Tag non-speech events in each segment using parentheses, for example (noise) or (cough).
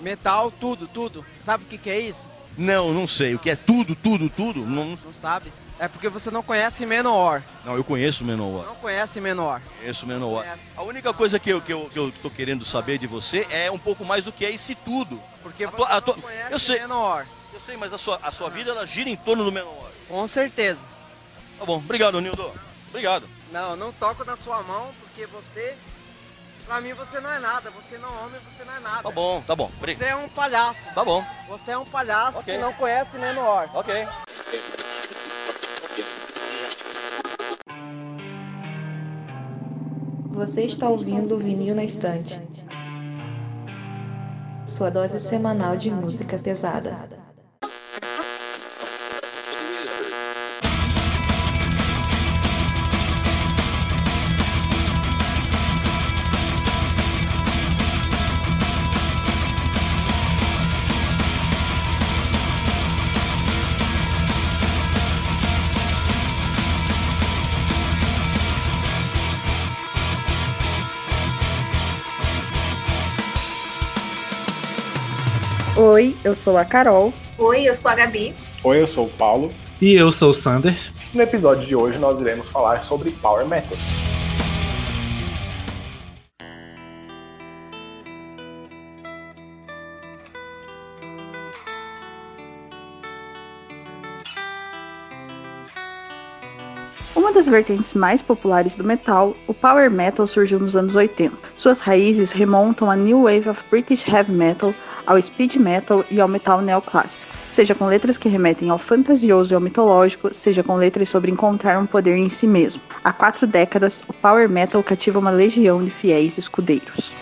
Metal, tudo, tudo. Sabe o que, que é isso? Não, não sei. O que é tudo, tudo, tudo? Não, Não sabe? É porque você não conhece Menor. não eu conheço Menor. Não conhece Menor. Conheço Menor. Conhece. A única coisa que eu, que, eu, que eu tô querendo saber de você é um pouco mais do que é esse tudo. Porque A você tua- a não tua- conhece eu sei. Menor. Eu sei, mas a sua, a sua vida ela gira em torno do Menor. Com certeza. Tá bom, obrigado, Nildo. Obrigado. Não, não toco na sua mão porque você... Pra mim você não é nada. Você não é homem, você não é nada. Tá bom, tá bom. Obrigado. Você é um palhaço. Tá bom, Você é um palhaço Ok. que não conhece Menor. ok. Você está ouvindo o Vinil na Estante. Sua dose semanal de música pesada. Eu sou a Carol. Oi, eu sou a Gabi. Oi, eu sou o Paulo. E eu sou o Sander. No episódio de hoje nós iremos falar sobre Power Metal. Das vertentes mais populares do metal, o power metal surgiu nos anos 80. Suas raízes remontam à new wave of British heavy metal, ao speed metal e ao metal neoclássico, seja com letras que remetem ao fantasioso e ao mitológico, seja com letras sobre encontrar um poder em si mesmo. Há quatro décadas, o power metal cativa uma legião de fiéis escudeiros.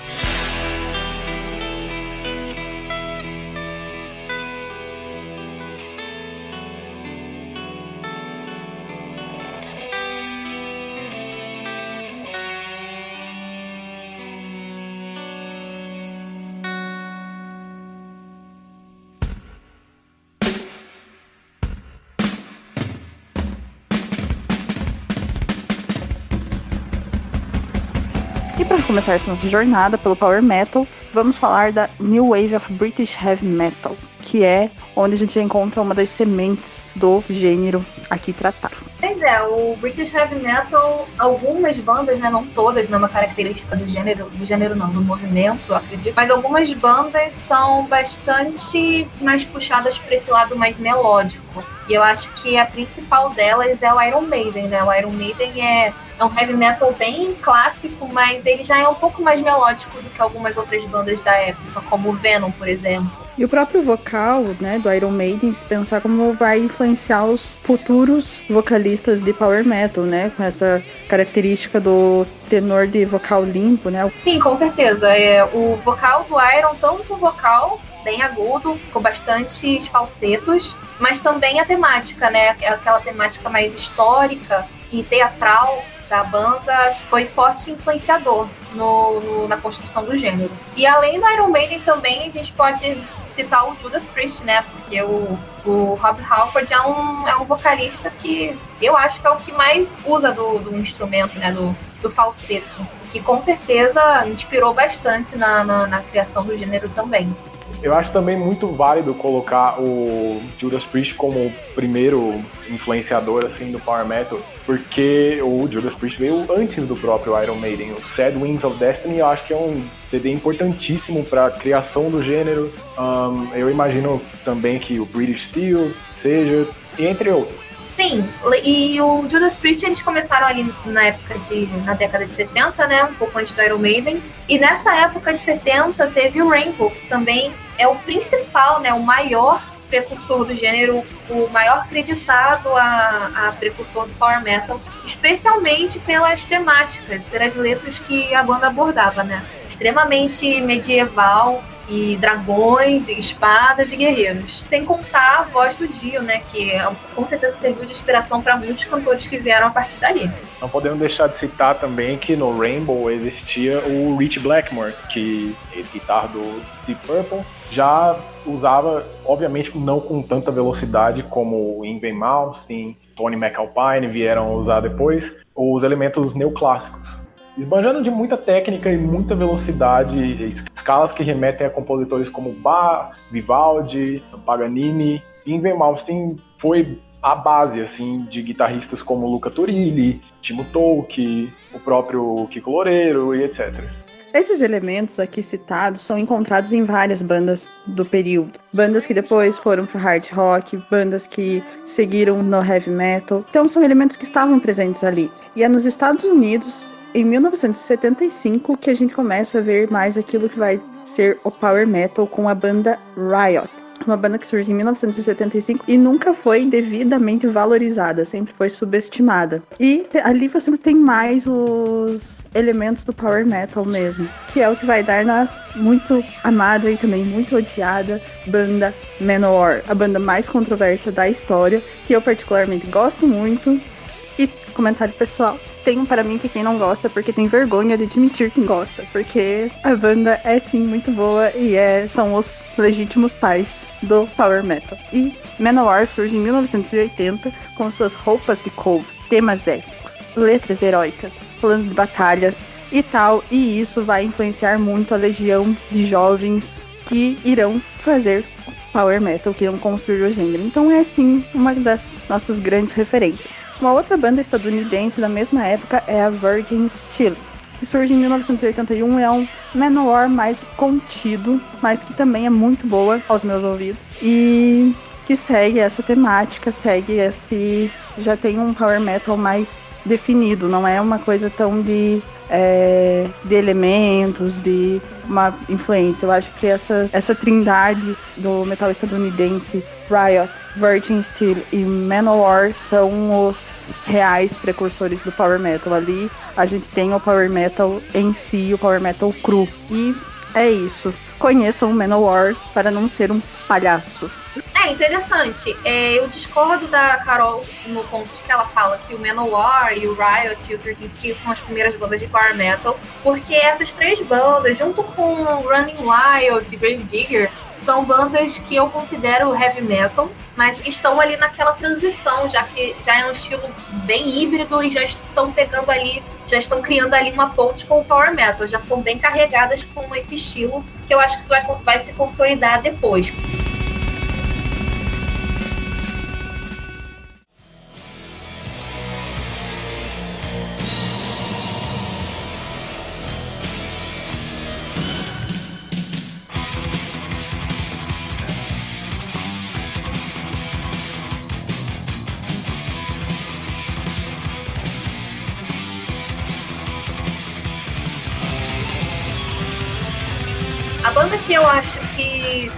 Começar essa nossa jornada pelo Power Metal, vamos falar da New Wave of British Heavy Metal, que é onde a gente encontra uma das sementes do gênero aqui tratado. Pois é, o British Heavy Metal, algumas bandas, né, não todas, não é uma característica do gênero, do gênero não, do movimento, acredito, mas algumas bandas são bastante mais puxadas para esse lado mais melódico. E eu acho que a principal delas é o Iron Maiden, né? O Iron Maiden é, é um heavy metal bem clássico, mas ele já é um pouco mais melódico do que algumas outras bandas da época, como o Venom, por exemplo. E o próprio vocal né, do Iron Maiden, se pensar como vai influenciar os futuros vocalistas de Power Metal, né? Com essa característica do tenor de vocal limpo, né? Sim, com certeza. É, o vocal do Iron, tanto o vocal bem agudo, com bastantes falsetos, mas também a temática, né? Aquela temática mais histórica e teatral da banda foi forte influenciador no, no- na construção do gênero. E além do Iron Maiden também a gente pode citar o Judas Priest, né? Porque o, o Rob Halford é um, é um vocalista que eu acho que é o que mais usa do, do instrumento, né? Do, do falseto. Que com certeza inspirou bastante na, na, na criação do gênero também. Eu acho também muito válido colocar o Judas Priest como o primeiro influenciador assim do Power Metal, porque o Judas Priest veio antes do próprio Iron Maiden. O Sad Wings of Destiny eu acho que é um CD importantíssimo para a criação do gênero. Ahn, eu imagino também que o British Steel seja, entre outros. Sim, e o Judas Priest eles começaram ali na época de. na década de 70, né? Um pouco antes do Iron Maiden. E nessa época de 70 teve o Rainbow, que também é o principal, né? O maior precursor do gênero, o maior creditado a, a precursor do Power Metal, especialmente pelas temáticas, pelas letras que a banda abordava, né? Extremamente medieval, e dragões, e espadas e guerreiros. Sem contar a voz do Dio, né? Que com certeza serviu de inspiração para muitos cantores que vieram a partir dali. Não podemos deixar de citar também que no Rainbow existia o Rich Blackmore, que ex-guitarra do Deep Purple, já usava, obviamente não com tanta velocidade como Ingrid Malmsteen, Tony McAlpine vieram usar depois, os elementos neoclássicos. Esbanjando de muita técnica e muita velocidade, escalas que remetem a compositores como Bach, Vivaldi, Paganini. E Ingvar Malmsteen foi a base assim de guitarristas como Luca Turilli, Timo Tolkki, o próprio Kiko Loureiro e etc. Esses elementos aqui citados são encontrados em várias bandas do período. Bandas que depois foram pro hard rock, bandas que seguiram no heavy metal. Então são elementos que estavam presentes ali. E é nos Estados Unidos, em 1975, que a gente começa a ver mais aquilo que vai ser o power metal com a banda Riot uma banda que surge em 1975 e nunca foi devidamente valorizada, sempre foi subestimada. E ali você tem mais os elementos do power metal mesmo, que é o que vai dar na muito amada e também muito odiada banda Manowar, a banda mais controversa da história, que eu particularmente gosto muito. E comentário pessoal, tem um para mim que quem não gosta porque tem vergonha de admitir que gosta, porque a banda é sim muito boa e é, são os legítimos pais do power metal. E Manowar surge em 1980 com suas roupas de couro, temas épicos, letras heróicas, planos de batalhas e tal, e isso vai influenciar muito a legião de jovens que irão fazer power metal, que irão construir o gênero. Então é sim uma das nossas grandes referências. Uma outra banda estadunidense da mesma época é a Virgin Steel, que surge em 1981 é um Manowar mais contido, mas que também é muito boa aos meus ouvidos. E que segue essa temática, segue esse. já tem um power metal mais definido, não é uma coisa tão de, é, de elementos, de uma influência. Eu acho que essa, essa trindade do metal estadunidense, Riot, Virgin Steel e Manowar são os reais precursores do power metal. Ali a gente tem o power metal em si, o power metal cru. E é isso. Conheçam o Manowar para não ser um palhaço. É interessante. É, eu discordo da Carol no ponto que ela fala que o Manowar e o Riot e o 13 Steel são as primeiras bandas de power metal, porque essas três bandas, junto com Running Wild e Grave Digger, são bandas que eu considero heavy metal, mas que estão ali naquela transição, já que já é um estilo bem híbrido e já estão pegando ali, já estão criando ali uma ponte com o power metal, já são bem carregadas com esse estilo, que eu acho que isso vai, vai se consolidar depois.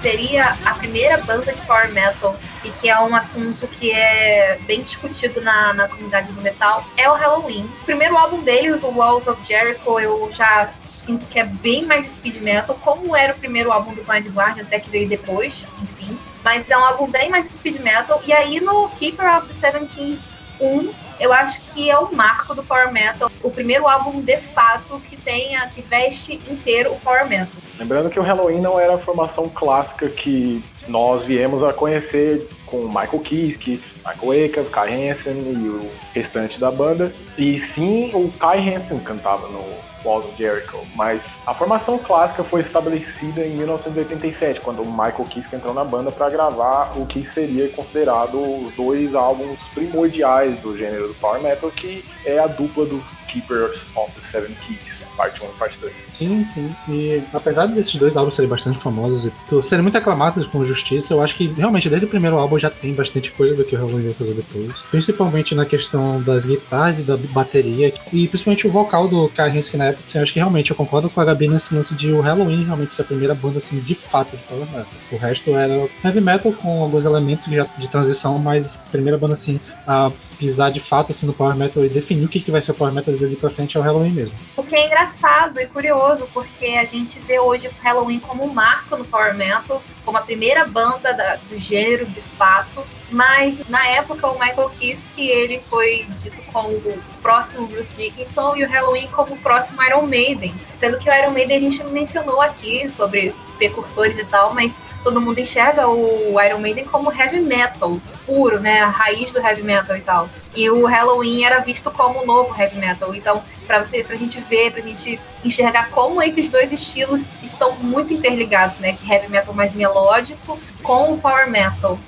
Seria a primeira banda de power metal e que é um assunto que é bem discutido na, na comunidade do metal é o Halloween. O primeiro álbum deles, o Walls of Jericho, eu já sinto que é bem mais speed metal, como era o primeiro álbum do Blind Guardian, até que veio depois, enfim. Mas é um álbum bem mais speed metal. E aí no Keeper of the Seven Kings 1, eu acho que é o marco do power metal, o primeiro álbum de fato que tenha, que veste inteiro o power metal. Lembrando que o Halloween não era a formação clássica que nós viemos a conhecer com Michael Kiske, Michael Aker, Kai Hansen e o restante da banda. E sim, o Kai Hansen cantava no Walls of Jericho, mas a formação clássica foi estabelecida em 1987, quando o Michael Kiske entrou na banda para gravar o que seria considerado os dois álbuns primordiais do gênero do power metal, que é a dupla dos Keepers of the Seven Keys, parte 1 e parte 2. Sim, sim. E apesar desses dois álbuns serem bastante famosos e serem muito aclamados com justiça, eu acho que realmente desde o primeiro álbum já tem bastante coisa do que o Halloween vai fazer depois. Principalmente na questão das guitarras e da bateria, e principalmente o vocal do Carrins, na assim, eu acho que realmente eu concordo com a Gabi nesse lance de o Halloween realmente ser a primeira banda assim, de fato de power metal. O resto era heavy metal com alguns elementos de, de transição, mas a primeira banda assim a pisar de fato assim, no power metal e definir o que, que vai ser o power metal dali pra frente é o Halloween mesmo. O que é engraçado e curioso, porque a gente vê hoje o Halloween como um marco no power metal, como a primeira banda da, do gênero de fato, mas na época o Michael Kiske ele foi dito como o próximo Bruce Dickinson e o Halloween como o próximo Iron Maiden, sendo que o Iron Maiden a gente mencionou aqui sobre precursores e tal, mas todo mundo enxerga o Iron Maiden como heavy metal puro, né? A raiz do heavy metal e tal. E o Halloween era visto como o novo heavy metal. Então, para você, pra gente ver, pra gente enxergar como esses dois estilos estão muito interligados, né? Esse heavy metal mais melódico com o power metal.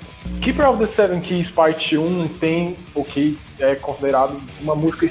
Keeper of the Seven Keys Parte 1 tem o que é considerado uma música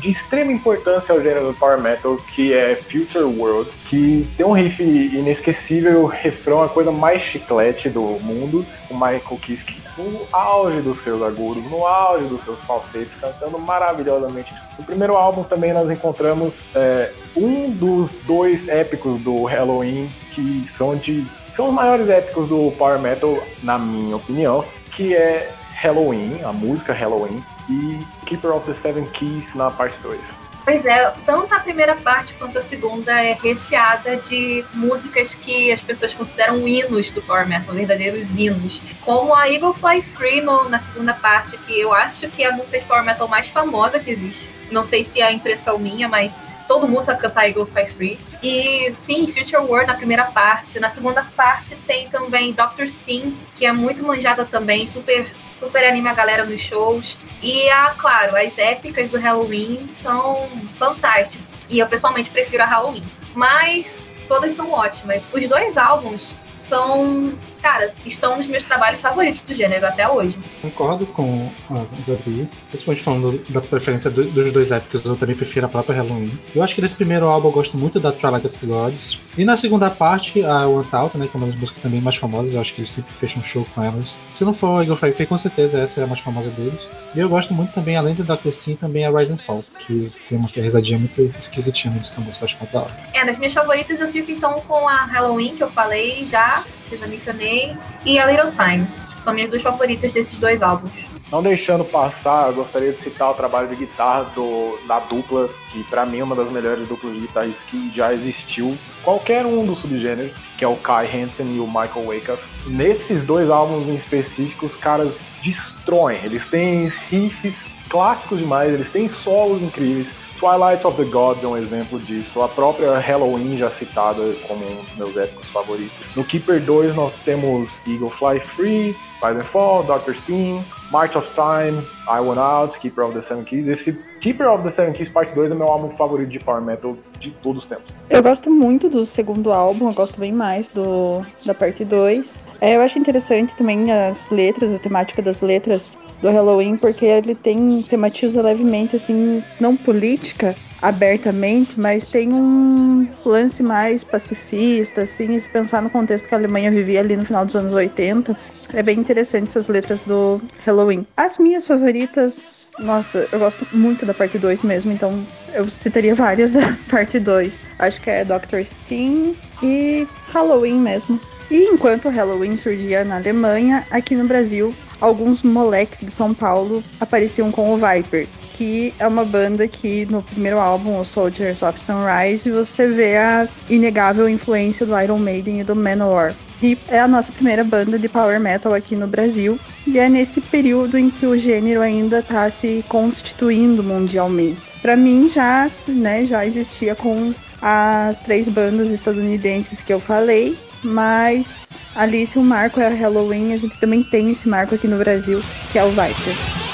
de extrema importância ao gênero do power metal, que é Future World, que tem um riff inesquecível, o refrão é a coisa mais chiclete do mundo, o Michael Kiske no auge dos seus agudos, no auge dos seus falsetes, cantando maravilhosamente. No primeiro álbum também nós encontramos é, um dos dois épicos do Halloween, que são de são os maiores épicos do power metal, na minha opinião, que é Halloween, a música Halloween, e Keeper of the Seven Keys na parte 2. Pois é, tanto a primeira parte quanto a segunda é recheada de músicas que as pessoas consideram hinos do Power Metal, verdadeiros hinos. Como a Eagle Fly Free na segunda parte, que eu acho que é a música de Power Metal mais famosa que existe. Não sei se é a impressão minha, mas todo mundo sabe cantar Eagle Fly Free. E sim, Future World na primeira parte. Na segunda parte tem também Dr. Steam, que é muito manjada também, super super anima a galera nos shows. E, a, claro, as épicas do Halloween são fantásticas. E eu pessoalmente prefiro a Halloween. Mas todas são ótimas. Os dois álbuns são cara, estão nos meus trabalhos favoritos do gênero até hoje. Concordo com a Gabi, principalmente falando da preferência do, dos dois épicos, eu também prefiro a própria Halloween. Eu acho que nesse primeiro álbum eu gosto muito da Twilight of the Gods. E na segunda parte, a One Out, né, que é uma das músicas também mais famosas, eu acho que eles sempre fecham um show com elas. Se não for a Eagle Fire com certeza essa é a mais famosa deles. E eu gosto muito também, além da Dr. Steam, também a Rise and Fall, que tem uma risadinha muito esquisitinha no também, eu acho muito da hora. É, nas minhas favoritas eu fico então com a Halloween, que eu falei já, que eu já mencionei, e A Little Time. Que são minhas duas favoritas desses dois álbuns. Não deixando passar, eu gostaria de citar o trabalho de guitarra do, da dupla, que para mim é uma das melhores duplas de guitarras que já existiu, qualquer um dos subgêneros, que é o Kai Hansen e o Michael Wakeff. Nesses dois álbuns em específico, os caras destroem. Eles têm riffs clássicos demais, eles têm solos incríveis. Twilight of the Gods é um exemplo disso. A própria Halloween já citada como um dos meus épicos favoritos. No Keeper 2 nós temos Eagle Fly Free, Rise and Fall, Doctor Steam, March of Time, I Want Out, Keeper of the Seven Keys. Esse Keeper of the Seven Keys parte 2 é meu álbum favorito de power metal de todos os tempos. Eu gosto muito do segundo álbum, eu gosto bem mais do da parte 2. É, eu acho interessante também as letras, a temática das letras do Halloween, porque ele tem tematiza levemente assim, não política abertamente, mas tem um lance mais pacifista, assim, se pensar no contexto que a Alemanha vivia ali no final dos anos 80, é bem interessante essas letras do Halloween. As minhas favoritas nossa, eu gosto muito da parte 2 mesmo, então eu citaria várias (laughs) da parte 2. Acho que é Dr. Steam e Halloween mesmo. E enquanto Halloween surgia na Alemanha, aqui no Brasil, alguns moleques de São Paulo apareciam com o Viper, que é uma banda que no primeiro álbum, o Soldiers of Sunrise, você vê a inegável influência do Iron Maiden e do Manowar. E é a nossa primeira banda de power metal aqui no Brasil. E é nesse período em que o gênero ainda está se constituindo mundialmente. Para mim já, né, já existia com as três bandas estadunidenses que eu falei, mas ali se o marco é a Halloween, a gente também tem esse marco aqui no Brasil, que é o Viper.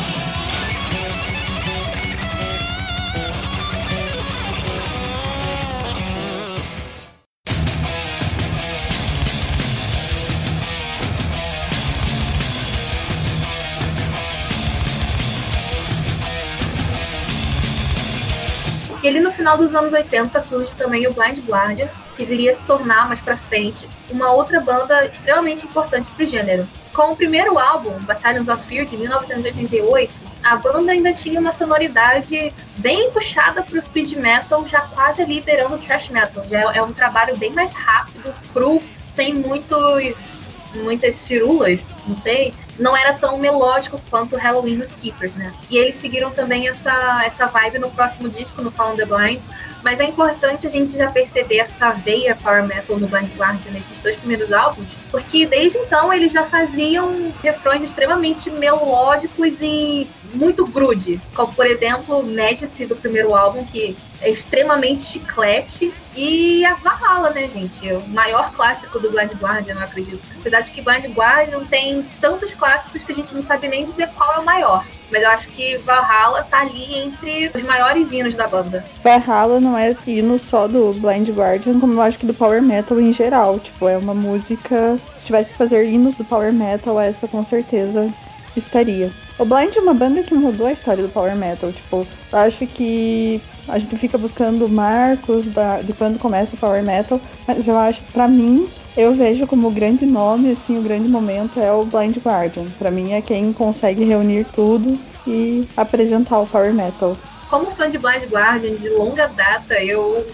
Final dos anos 80 surge também o Blind Guardian, que viria a se tornar mais pra frente uma outra banda extremamente importante pro gênero. Com o primeiro álbum, Battalions of Fear, de 1988, a banda ainda tinha uma sonoridade bem puxada pro speed metal, já quase liberando o thrash metal. Já é um trabalho bem mais rápido, cru, sem muitos muitas firulas, não sei, não era tão melódico quanto Halloween dos Keepers, né? E eles seguiram também essa, essa vibe no próximo disco, no Fall on the Blind, mas é importante a gente já perceber essa veia power metal no Blind Guardian nesses dois primeiros álbuns, porque desde então eles já faziam refrões extremamente melódicos e muito grude, como por exemplo Medici do primeiro álbum, que é extremamente chiclete, e a Valhalla, né, gente? O maior clássico do Blind Guardian, eu acredito. Apesar de que Blind Guardian tem tantos clássicos que a gente não sabe nem dizer qual é o maior. Mas eu acho que Valhalla tá ali entre os maiores hinos da banda. Valhalla não é hino só do Blind Guardian, como eu acho que do Power Metal em geral. Tipo, é uma música. Se tivesse que fazer hinos do Power Metal, essa com certeza estaria. O Blind é uma banda que mudou a história do Power Metal. Tipo, eu acho que a gente fica buscando marcos da, de quando começa o Power Metal, mas eu acho, para mim, eu vejo como o grande nome, assim, o grande momento é o Blind Guardian. Para mim é quem consegue reunir tudo e apresentar o Power Metal. Como fã de Blind Guardian de longa data, eu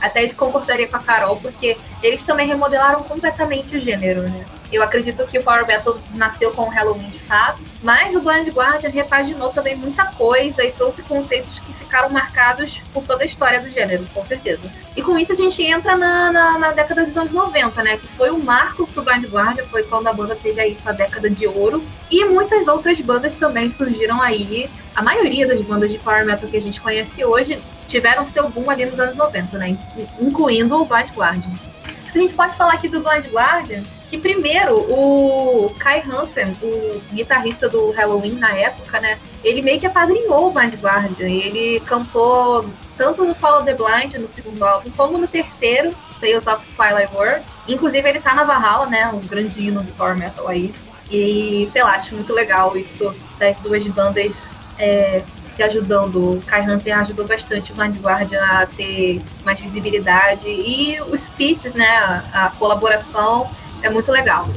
até concordaria com a Carol, porque eles também remodelaram completamente o gênero, né? Eu acredito que o Power Metal nasceu com o Halloween de fato, mas o Blind Guardian repaginou também muita coisa e trouxe conceitos que ficaram marcados por toda a história do gênero, com certeza. E com isso a gente entra na, na, na década dos anos 90, né? Que foi um marco pro Blind Guardian, foi quando a banda teve aí sua década de ouro. E muitas outras bandas também surgiram aí. A maioria das bandas de Power Metal que a gente conhece hoje tiveram seu boom ali nos anos 90, né? Incluindo o Blind Guardian. A gente pode falar aqui do Blind Guardian que primeiro o Kai Hansen, o guitarrista do Halloween na época, né, ele meio que apadrinhou o Blind Guardian. Ele cantou tanto no Follow the Blind, no segundo álbum, como no terceiro, Tales of Twilight World. Inclusive ele tá na Valhalla, né, um grande hino do power metal aí. E, sei lá, acho muito legal isso das duas bandas é, se ajudando. O Kai Hunter ajudou bastante o Blind Guardian a ter mais visibilidade. E os feats, né, a colaboração é muito legal.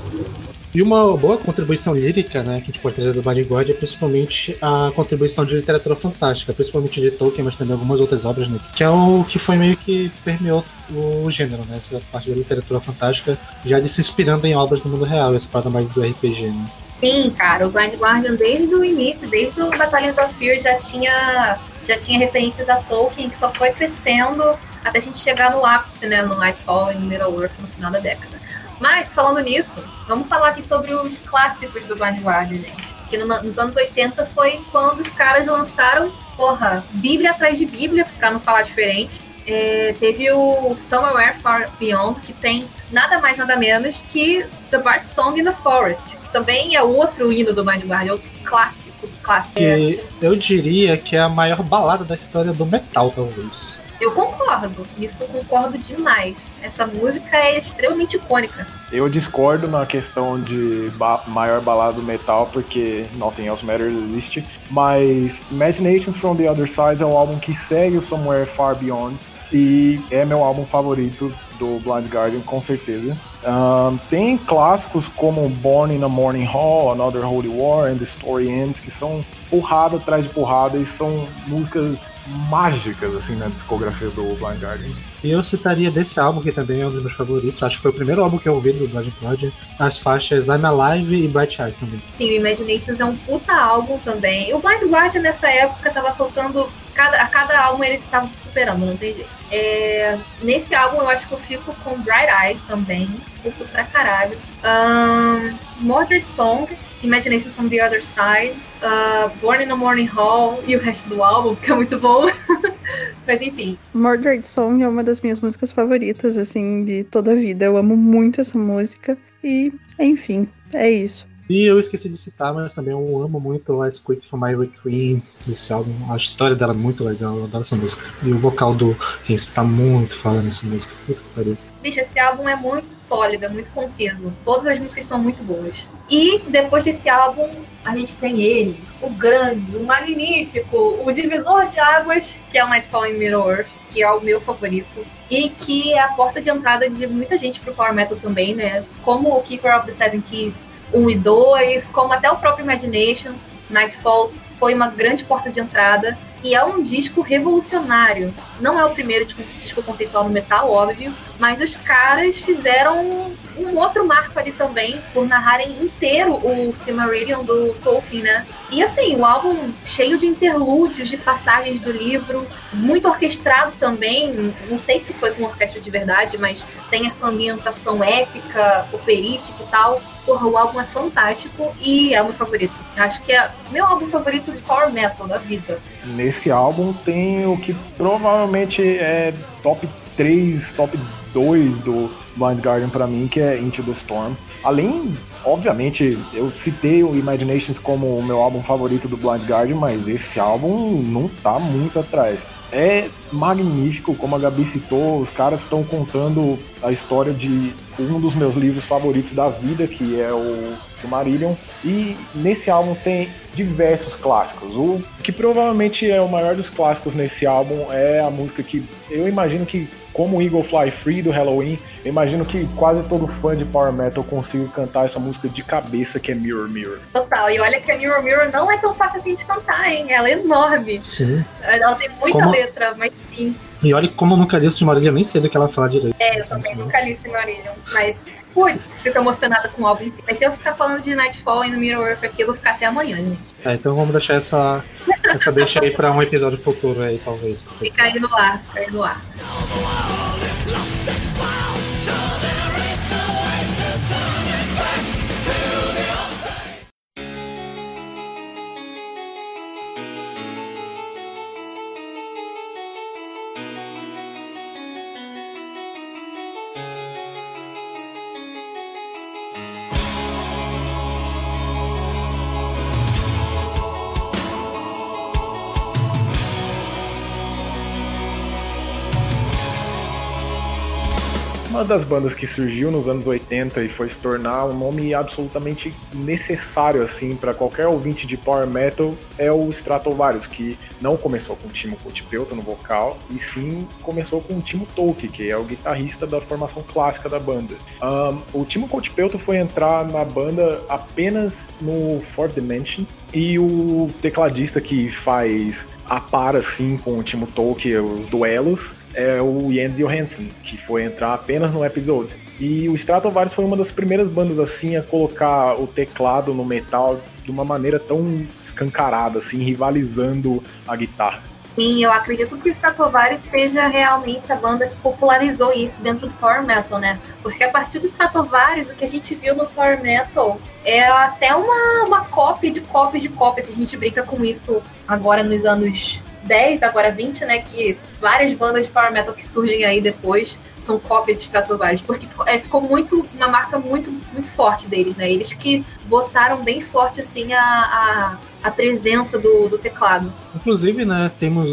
E uma boa contribuição lírica, né, que a gente pode trazer do God é principalmente a contribuição de literatura fantástica, principalmente de Tolkien, mas também algumas outras obras, né, que é o que foi meio que permeou o gênero, né, essa parte da literatura fantástica, já de se inspirando em obras do mundo real, essa parte mais do RPG, né. Sim, cara, o Blind Guardian desde o início, desde o Battalions of Fear já tinha já tinha referências a Tolkien que só foi crescendo até a gente chegar no ápice, né, no Nightfall e no Middle-earth no final da década. Mas, falando nisso, vamos falar aqui sobre os clássicos do Guardian, gente. Que no, nos anos 80 foi quando os caras lançaram, porra, Bíblia atrás de Bíblia, pra não falar diferente. É, teve o Somewhere Far Beyond, que tem nada mais, nada menos que The Bard Song in the Forest, que também é outro hino do Blind Guardian, outro clássico, clássico. Eu diria que é a maior balada da história do metal, talvez. Eu concordo, isso eu concordo demais. Essa música é extremamente icônica. Eu discordo na questão de ba maior balada do metal, porque Nothing Else Matters existe, mas Imaginations from the Other Side é um álbum que segue o Somewhere Far Beyond e é meu álbum favorito do Blind Guardian, com certeza. Um, tem clássicos como Born in a Morning Hall, Another Holy War and The Story Ends, que são porrada atrás de porrada e são músicas mágicas assim na discografia do Blind Guardian. E eu citaria desse álbum, que também é um dos meus favoritos, acho que foi o primeiro álbum que eu ouvi do Blind Guardian, as faixas I'm Alive e Bright Eyes também. Sim, o Imaginations é um puta álbum também. O Blind Guardian nessa época tava soltando cada, a cada álbum eles estavam se superando, não tem jeito. É, nesse álbum eu acho que eu fico com Bright Eyes também, curto pra caralho. Um, Mordred Song, Imagination from the Other Side, uh, Born in a Morning Hall e o resto do álbum, que é muito bom. (laughs) Mas enfim. Mordred Song é uma das minhas músicas favoritas, assim, de toda a vida. Eu amo muito essa música. E, enfim, é isso. E eu esqueci de citar, mas também eu amo muito a Squeak for My Queen, esse álbum. A história dela é muito legal, eu adoro essa música. E o vocal do Renzi tá muito falando nessa música. Muito pariu. Bicho, esse álbum é muito sólido, é muito conciso. Todas as músicas são muito boas. E depois desse álbum, a gente tem ele, o grande, o magnífico, o divisor de águas, que é o Nightfall in Middle Earth, que é o meu favorito. E que é a porta de entrada de muita gente pro Power Metal também, né? Como o Keeper of the Seven Keys 1 e 2, como até o próprio Imaginations, Nightfall foi uma grande porta de entrada e é um disco revolucionário. Não é o primeiro disco, conceitual no metal, óbvio, mas os caras fizeram um outro marco ali também, por narrarem inteiro o Silmarillion do Tolkien, né? E assim, o álbum cheio de interlúdios, de passagens do livro, muito orquestrado também, não sei se foi com orquestra de verdade, mas tem essa ambientação épica, operística e tal. Porra, o álbum é fantástico e é o meu favorito. Acho que é meu álbum favorito de power metal da vida. Nesse álbum tem o que provavelmente é top 3, top 2 do Blind Guardian para mim, que é Into the Storm. Além, obviamente, eu citei o Imaginations como o meu álbum favorito do Blind Guardian, mas esse álbum não tá muito atrás. É magnífico, como a Gabi citou, os caras estão contando a história de um dos meus livros favoritos da vida, que é o Silmarillion. E nesse álbum tem diversos clássicos. O que provavelmente é o maior dos clássicos nesse álbum é a música que eu imagino que como Eagle Fly Free do Halloween, eu imagino que quase todo fã de Power Metal consiga cantar essa música de cabeça que é Mirror Mirror. Total, e olha que a Mirror Mirror não é tão fácil assim de cantar, hein? Ela é enorme. Sim. Ela tem muita Como- letra, mas sim. E olha como eu nunca li o Silmarillion, nem sei do que ela fala direito. É, eu também nunca li Silmarillion, mas, putz, fico emocionada com o álbum inteiro. Mas se eu ficar falando de Nightfall e no Mirror Earth aqui, eu vou ficar até amanhã, gente. É, então vamos deixar essa, essa deixa aí pra um episódio futuro aí, talvez. Fica aí no ar, fica aí no ar. Uma das bandas que surgiu nos anos 80 e foi se tornar um nome absolutamente necessário assim para qualquer ouvinte de power metal é o Stratovarius, que não começou com o Timo Kotipeuta no vocal, e sim começou com o Timo Tolki, que é o guitarrista da formação clássica da banda. Ahn, o Timo Kotipeuta foi entrar na banda apenas no Fourth Dimension, e o tecladista que faz a par assim com o Timo Tolki os duelos é o Jens Johansson, que foi entrar apenas no episódio. E o Stratovarius foi uma das primeiras bandas assim a colocar o teclado no metal de uma maneira tão escancarada, assim, rivalizando a guitarra. Sim, eu acredito que o Stratovarius seja realmente a banda que popularizou isso dentro do Power Metal, né? Porque a partir do Stratovarius, o que a gente viu no Power Metal é até uma, uma cópia de cópia de cópia, se a gente brinca com isso agora nos anos 10, agora 20, né? Que várias bandas de Power Metal que surgem aí depois são cópias de Stratovarius, porque ficou, é, ficou muito uma marca muito muito forte deles, né? Eles que botaram bem forte assim a, a, a presença do, do teclado. Inclusive, né, temos.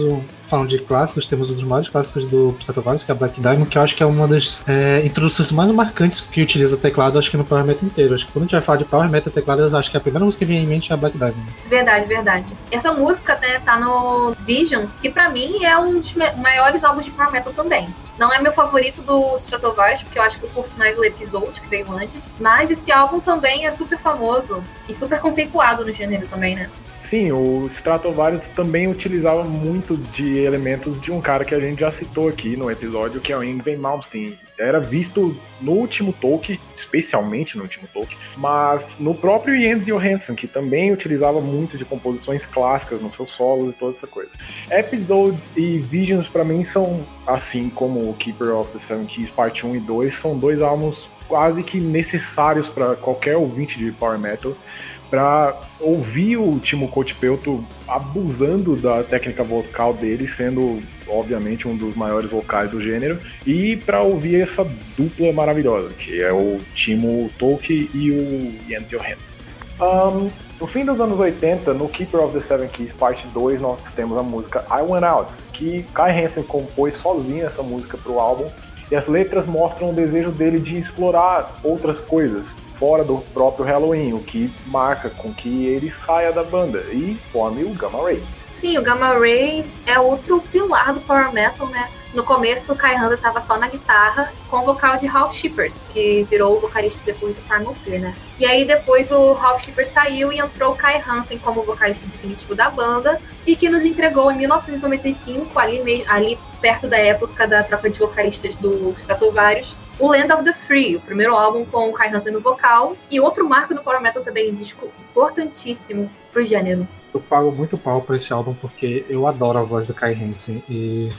Falando de clássicos, temos um dos maiores clássicos do Stratovarius, que é a Black Diamond, que eu acho que é uma das é, introduções mais marcantes que utiliza teclado, acho que no Power Metal inteiro. Acho que quando a gente vai falar de Power Metal teclado, eu acho que a primeira música que vem em mente é a Black Diamond. Verdade, verdade. Essa música, né, tá no Visions, que pra mim é um dos maiores álbuns de Power Metal também. Não é meu favorito do Stratovarius, porque eu acho que eu curto mais o episódio que veio antes. Mas esse álbum também é super famoso e super conceituado no gênero também, né? Sim, o Stratovarius também utilizava muito de elementos de um cara que a gente já citou aqui no episódio, que é o Ingvar Malmsteen. Era visto no último Tolkien, especialmente no último Tolkien, mas no próprio Jens Johansson, que também utilizava muito de composições clássicas nos seus solos e toda essa coisa. Episodes e Visions para mim são, assim como o Keeper of the Seven Keys Parte 1 e 2, são dois álbuns quase que necessários para qualquer ouvinte de Power Metal para ouvir o Timo Kotipeuto abusando da técnica vocal dele, sendo obviamente um dos maiores vocais do gênero, e para ouvir essa dupla maravilhosa, que é o Timo Tolki e o Jens Johansson. Um, no fim dos anos 80, no Keeper of the Seven Keys, parte 2, nós temos a música I Went Out, que Kai Hansen compôs sozinho essa música para o álbum, e as letras mostram o desejo dele de explorar outras coisas fora do próprio Halloween, o que marca com que ele saia da banda e forme o Gamma Ray. Sim, o Gamma Ray é outro pilar do Power Metal, né? No começo, o Kai Hansen estava só na guitarra, com o vocal de Ralph Shippers, que virou o vocalista depois do Primal Fear, né? E aí depois o Ralph Shippers saiu e entrou o Kai Hansen como vocalista definitivo da banda, e que nos entregou em 1995, ali, ali perto da época da troca de vocalistas do Stratovarius, o Land of the Free, o primeiro álbum com o Kai Hansen no vocal, e outro marco do Power Metal também, um disco importantíssimo pro gênero. Eu pago muito pau pra esse álbum porque eu adoro a voz do Kai Hansen e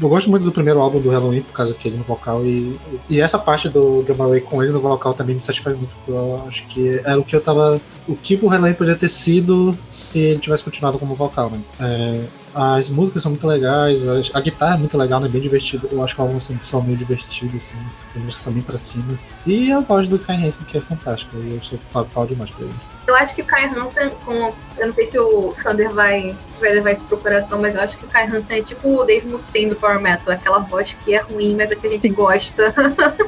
eu gosto muito do primeiro álbum do Halloween por causa que ele no vocal e, e essa parte do Gamma Ray com ele no vocal também me satisfaz muito. Eu acho que era o que eu tava. O que o Halloween podia ter sido se ele tivesse continuado como vocal, né? É, as músicas são muito legais, a, guitarra é muito legal, né? Bem divertido. Eu acho que o álbum é um pessoal meio divertido, assim. As músicas são bem pra cima. E a voz do Kai Hansen, que é fantástica. E eu sou pau demais pra ele. Eu acho que o Kai Hansen, com, eu não sei se o Sander vai, vai levar isso pro coração, mas eu acho que o Kai Hansen é tipo o Dave Mustaine do Power Metal, aquela voz que é ruim, mas é que a gente Sim. gosta.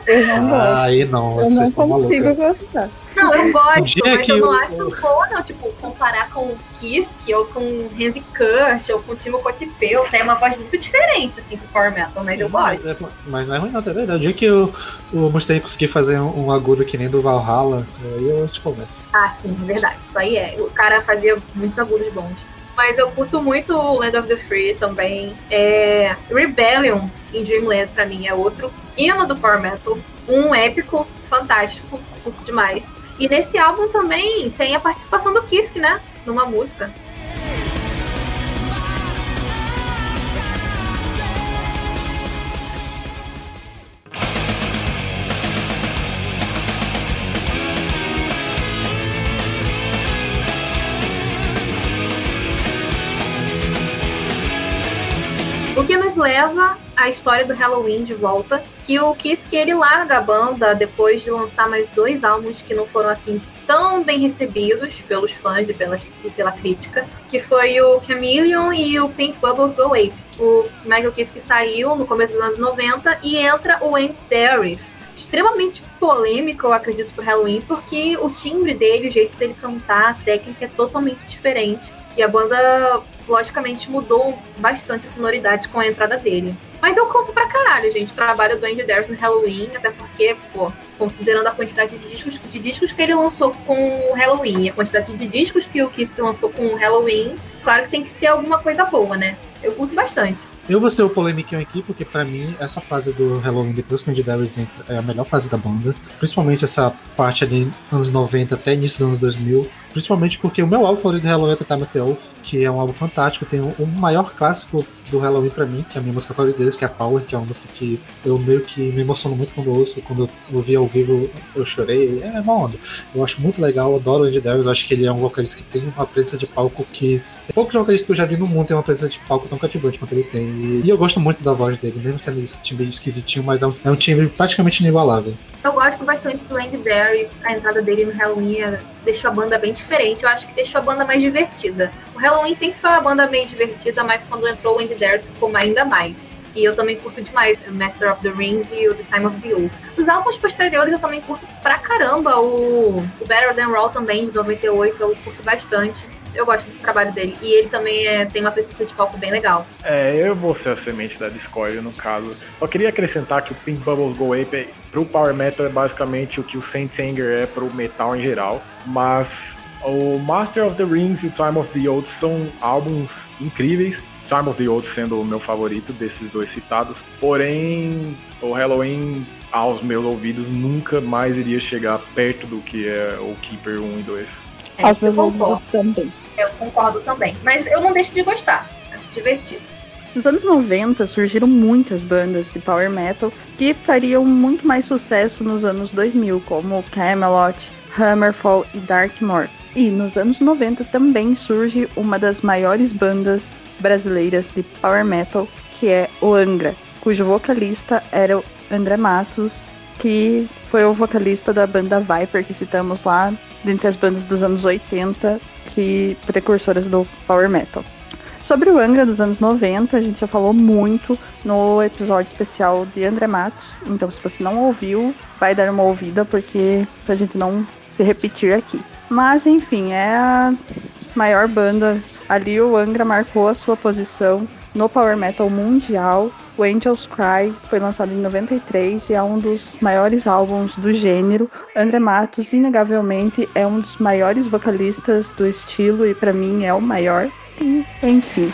Eu não gosto. Ah, aí não, eu não consigo maluca. gostar. Não, eu gosto, mas eu não acho boa, não. Tipo, comparar com Kiske ou com Renzi Kush ou com Timo Cotipeu, tem uma voz muito diferente, assim, pro Power Metal, mas Sim, eu gosto. Mas, é, mas não é ruim, não, tá verdade. O dia que o, o Mustaine conseguir fazer um, um, agudo que nem do Valhalla, aí eu te converso. Ah, sim, verdade. Isso aí é. O cara fazia muitos agudos bons. Mas eu curto muito Land of the Free também. É... Rebellion em Dreamland, pra mim, é outro hino do Power Metal. Um épico, fantástico, curto demais. E nesse álbum também tem a participação do Kisk, né? Numa música. Leva à história do Halloween de volta, que o Kiss que ele larga a banda depois de lançar mais dois álbuns que não foram assim tão bem recebidos pelos fãs e, e pela crítica, que foi o Chameleon e o Pink Bubbles Go Ape. O Michael Kiss que saiu no começo dos anos 90 e entra o Andy Darius, extremamente polêmico, eu acredito, pro Halloween, porque o timbre dele, o jeito dele cantar, a técnica é totalmente diferente. E a banda, logicamente, mudou bastante a sonoridade com a entrada dele. Mas eu conto pra caralho, gente, o trabalho do Andy Darius no Halloween, até porque, pô, considerando a quantidade de discos, de discos que ele lançou com o Halloween, a quantidade de discos que o Kiss lançou com o Halloween, claro que tem que ter alguma coisa boa, né? Eu curto bastante. Eu vou ser o polêmico aqui, porque para mim, essa fase do Halloween, depois que o Andy entra, é a melhor fase da banda. Principalmente essa parte ali, anos 90 até início dos anos 2000. Principalmente porque o meu álbum favorito do Halloween é Time of the que é um álbum fantástico, tem o um, um maior clássico do Halloween pra mim, que é a minha música favorita deles, que é a Power, que é uma música que eu meio que me emociono muito quando ouço, quando eu ouvi ao vivo eu chorei, é uma onda. Eu acho muito legal, eu adoro o Andy Darius, acho que ele é um vocalista que tem uma presença de palco que... Poucos vocalistas que eu já vi no mundo tem uma presença de palco tão cativante quanto ele tem. E, eu gosto muito da voz dele, mesmo sendo esse timbre esquisitinho, mas é um, é um timbre praticamente inigualável. Eu gosto bastante do Andy Darius, a entrada dele no Halloween é, deixou a banda bem diferente, eu acho que deixou a banda mais divertida. O Halloween sempre foi uma banda meio divertida, mas quando entrou o Andy Darius ficou ainda mais. E eu também curto demais o Master of the Rings e o The Time of the Wolf. Os álbuns posteriores eu também curto pra caramba. O, o Better Than Raw também, de 98, eu curto bastante eu gosto do trabalho dele. E ele também é, tem uma presença de palco bem legal. É, eu vou ser a semente da Discord no caso. Só queria acrescentar que o Pink Bubbles Go Ape pro Power Metal é basicamente o que o Saint Anger é pro metal em geral. Mas o Master of the Rings e Time of the Old são álbuns incríveis. Time of the Old sendo o meu favorito desses dois citados. Porém, o Halloween aos meus ouvidos nunca mais iria chegar perto do que é o Keeper 1 e 2. É, Aos meus ouvidos também. Eu concordo também. Mas eu não deixo de gostar. Acho divertido. Nos anos 90 surgiram muitas bandas de power metal que fariam muito mais sucesso nos anos 2000, como Camelot, Hammerfall e Darkmoor. E nos anos 90 também surge uma das maiores bandas brasileiras de power metal, que é o Angra, cujo vocalista era o André Matos, que foi o vocalista da banda Viper que citamos lá, dentre as bandas dos anos 80, que precursoras do power metal. Sobre o Angra dos anos 90, a gente já falou muito no episódio especial de André Matos. Então, se você não ouviu, vai dar uma ouvida, porque pra gente não se repetir aqui. Mas, enfim, é a maior banda Ali o Angra marcou a sua posição no Power Metal mundial. O Angels Cry foi lançado em 93 e é um dos maiores álbuns do gênero. André Matos, inegavelmente, é um dos maiores vocalistas do estilo e para mim é o maior. E, enfim.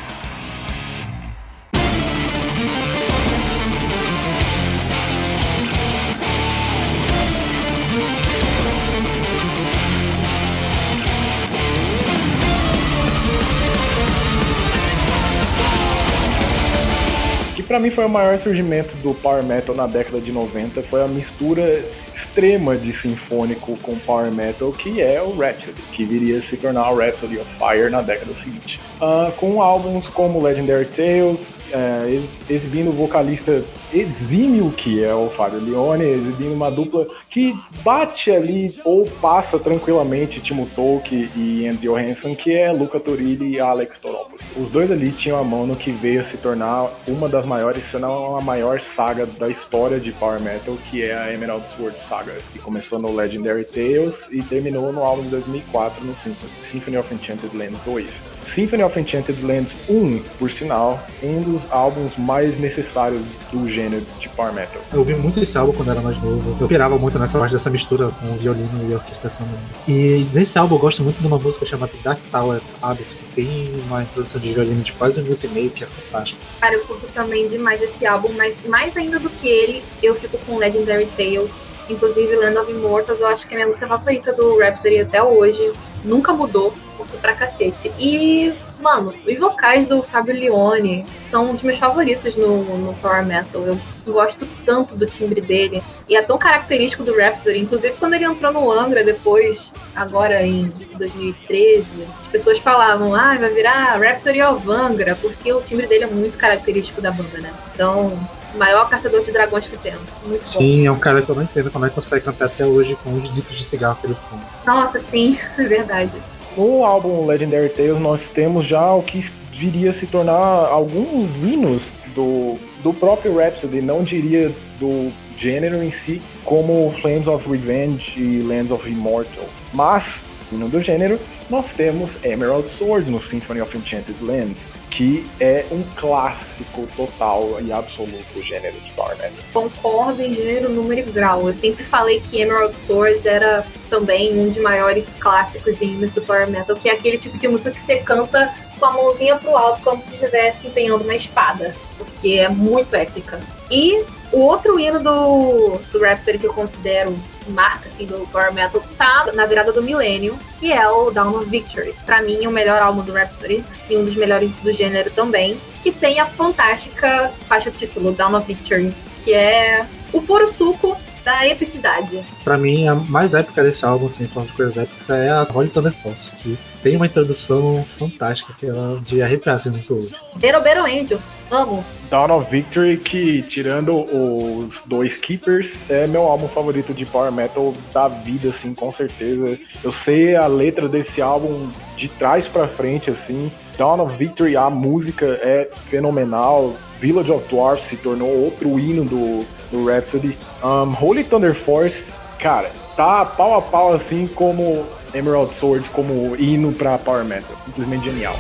para mim foi o maior surgimento do power metal na década de 90, foi a mistura extrema de sinfônico com power metal, que é o Rhapsody, que viria a se tornar o Rhapsody of Fire na década seguinte. Uh, com álbuns como Legendary Tales, uh, exibindo o vocalista exímio que é o Fábio Leone, exibindo uma dupla que bate ali ou passa tranquilamente Timo Tolkien e Andy Johansson, que é Luca Turilli e Alex Toropoulos. Os dois ali tinham a mão no que veio a se tornar uma das maiores, se não a maior saga da história de Power Metal, que é a Emerald Sword Saga, que começou no Legendary Tales e terminou no álbum de 2004 no Symphony of Enchanted Lands 2. Symphony of Enchanted Lands 1, por sinal, um dos álbuns mais necessários do gênero de Power Metal. Eu ouvi muito esse álbum quando era mais novo, eu pirava muito nessa parte dessa mistura com o violino e a orquestração. E nesse álbum eu gosto muito de uma música chamada Dark Tower Abyss, que tem uma introdução de violino de quase um minuto e meio, que é fantástico. Cara, eu curto também demais esse álbum, mas mais ainda do que ele, eu fico com Legendary Tales Inclusive, Land of Immortals, eu acho que é minha música favorita do Rhapsody até hoje. Nunca mudou, curto pra cacete. E, mano, os vocais do Fabio Leone são um dos meus favoritos no, no Power Metal. Eu gosto tanto do timbre dele. E é tão característico do Rhapsody. Inclusive, quando ele entrou no Angra depois, agora em 2013, as pessoas falavam, ah, vai virar Rhapsody of Angra, porque o timbre dele é muito característico da banda, né? Então, maior caçador de dragões que temos. Muito sim, bom. é um cara que eu não entendo como é que consegue cantar até hoje com os litros de cigarro que ele fuma. Nossa, sim, (laughs) é verdade. No álbum Legendary Tales nós temos já o que viria a se tornar alguns hinos do, do próprio Rhapsody, não diria do gênero em si, como Flames of Revenge e Lands of Immortal. Mas, hino do gênero, nós temos Emerald Sword no Symphony of Enchanted Lands, que é um clássico total e absoluto do gênero de Power Metal. Concordo em gênero, número e grau. Eu sempre falei que Emerald Sword era também um dos maiores clássicos hinos do Power Metal, que é aquele tipo de música que você canta com a mãozinha pro alto, como se estivesse empenhando uma espada, porque é muito épica. E o outro hino do, do Rhapsody que eu considero marca assim, do Power Metal tá na virada do milênio, que é o Down of Victory. Para mim, é o melhor álbum do Rhapsody e um dos melhores do gênero também, que tem a fantástica faixa título Down of Victory, que é o puro suco da epicidade. Pra mim, a mais épica desse álbum, assim, falar de coisas épicas, é a Holy Thunder Force, que tem uma introdução fantástica que ela de arrepiar assim muito hoje. Bero Bero Angels, amo. Dawn of Victory, que tirando os dois Keepers, é meu álbum favorito de Power Metal da vida, assim, com certeza. Eu sei a letra desse álbum de trás para frente, assim. Dawn of Victory, a música é fenomenal. Village of Dwarfs se tornou outro hino do, do Rhapsody. Um, Holy Thunder Force, cara, tá pau a pau assim como Emerald Swords, como hino pra Power Metal. Simplesmente genial.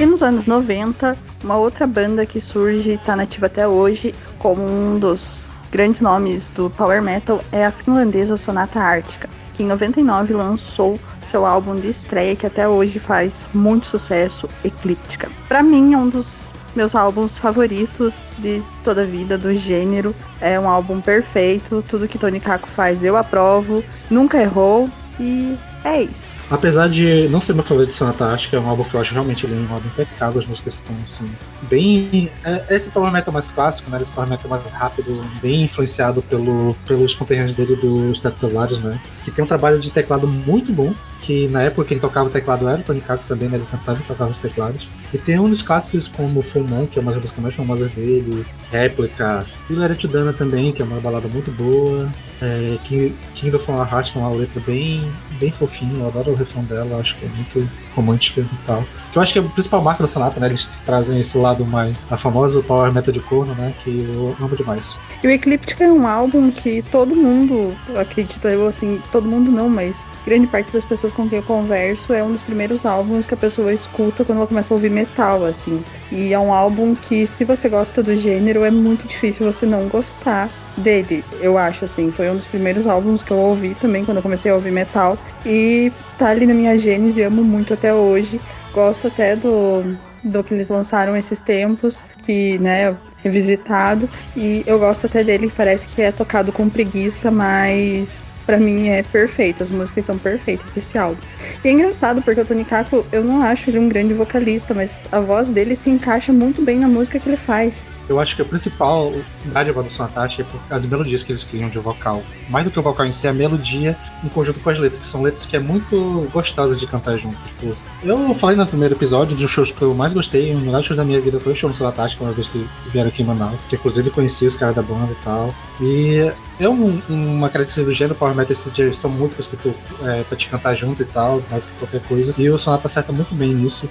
E nos anos 90, uma outra banda que surge e está nativa até hoje como um dos grandes nomes do power metal é a finlandesa Sonata Ártica, que em 99 lançou seu álbum de estreia que até hoje faz muito sucesso, Eclíptica. Para mim é um dos meus álbuns favoritos de toda a vida do gênero. É um álbum perfeito, tudo que Tony Kako faz eu aprovo, nunca errou e É isso. Apesar de não ser meu favorito de Sonata, acho que é um álbum que eu acho realmente ele é um álbum impecável, as músicas estão assim, bem. É, esse power metal mais clássico, né? Esse power metal mais rápido, bem influenciado pelo, pelos conterrâneos dele dos Stratovarius, né? Que tem um trabalho de teclado muito bom, que na época ele tocava o teclado era o Tony Kaku também, né? Ele cantava e tocava os teclados. E tem dos clássicos como Full Moon, que é uma das músicas mais famosas dele, Réplica, e Let Dana também, que é uma balada muito boa. É, King of Heart, que é uma letra bem, bem fofinha, eu adoro o refrão dela, acho que é muito romântica e tal. Que eu acho que é a principal marca da Sonata, né? Eles trazem esse lado mais, a famosa power metal de corno, né? Que eu amo demais. E o Ecliptic é um álbum que todo mundo, acredito eu, assim, todo mundo não, mas grande parte das pessoas com quem eu converso é um dos primeiros álbuns que a pessoa escuta quando ela começa a ouvir metal, assim. E é um álbum que, se você gosta do gênero, é muito difícil você não gostar dele, eu acho, assim. Foi um dos primeiros álbuns que eu ouvi também quando eu comecei a ouvir metal. E tá ali na minha gênese, amo muito até hoje. Gosto até do, do que eles lançaram esses tempos, que, né, revisitado. E eu gosto até dele, parece que é tocado com preguiça, mas para mim é perfeito, as músicas são perfeitas desse álbum. E é engraçado porque o Tony Kako, eu não acho ele um grande vocalista, mas a voz dele se encaixa muito bem na música que ele faz. Eu acho que a principal dádiva do Sonatati é as melodias que eles criam de vocal. Mais do que o vocal em si, é a melodia em conjunto com as letras, que são letras que é muito gostosas de cantar junto. Tipo, eu falei no primeiro episódio dos shows que eu mais gostei, um dos melhores shows da minha vida foi o show no Sonatati, uma vez que vieram aqui em Manaus, que inclusive conheci os caras da banda e tal. E é um, uma característica do gênero Power Metal, são músicas que tu, é, pra te cantar junto e tal, mais do que qualquer coisa. E o Sonata acerta muito bem nisso.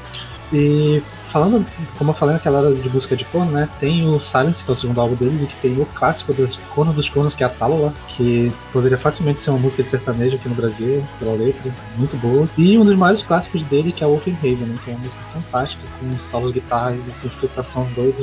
E falando, como eu falei naquela hora de música de corno, né? Tem o Silence, que é o segundo álbum deles, e que tem o clássico do Corno dos Cornos, que é a Tálula, que poderia facilmente ser uma música de sertanejo aqui no Brasil, pela letra, muito boa. E um dos maiores clássicos dele, que é o Wolfenhaven, né? Que é uma música fantástica, com solos de guitarras, assim, infiltração doida.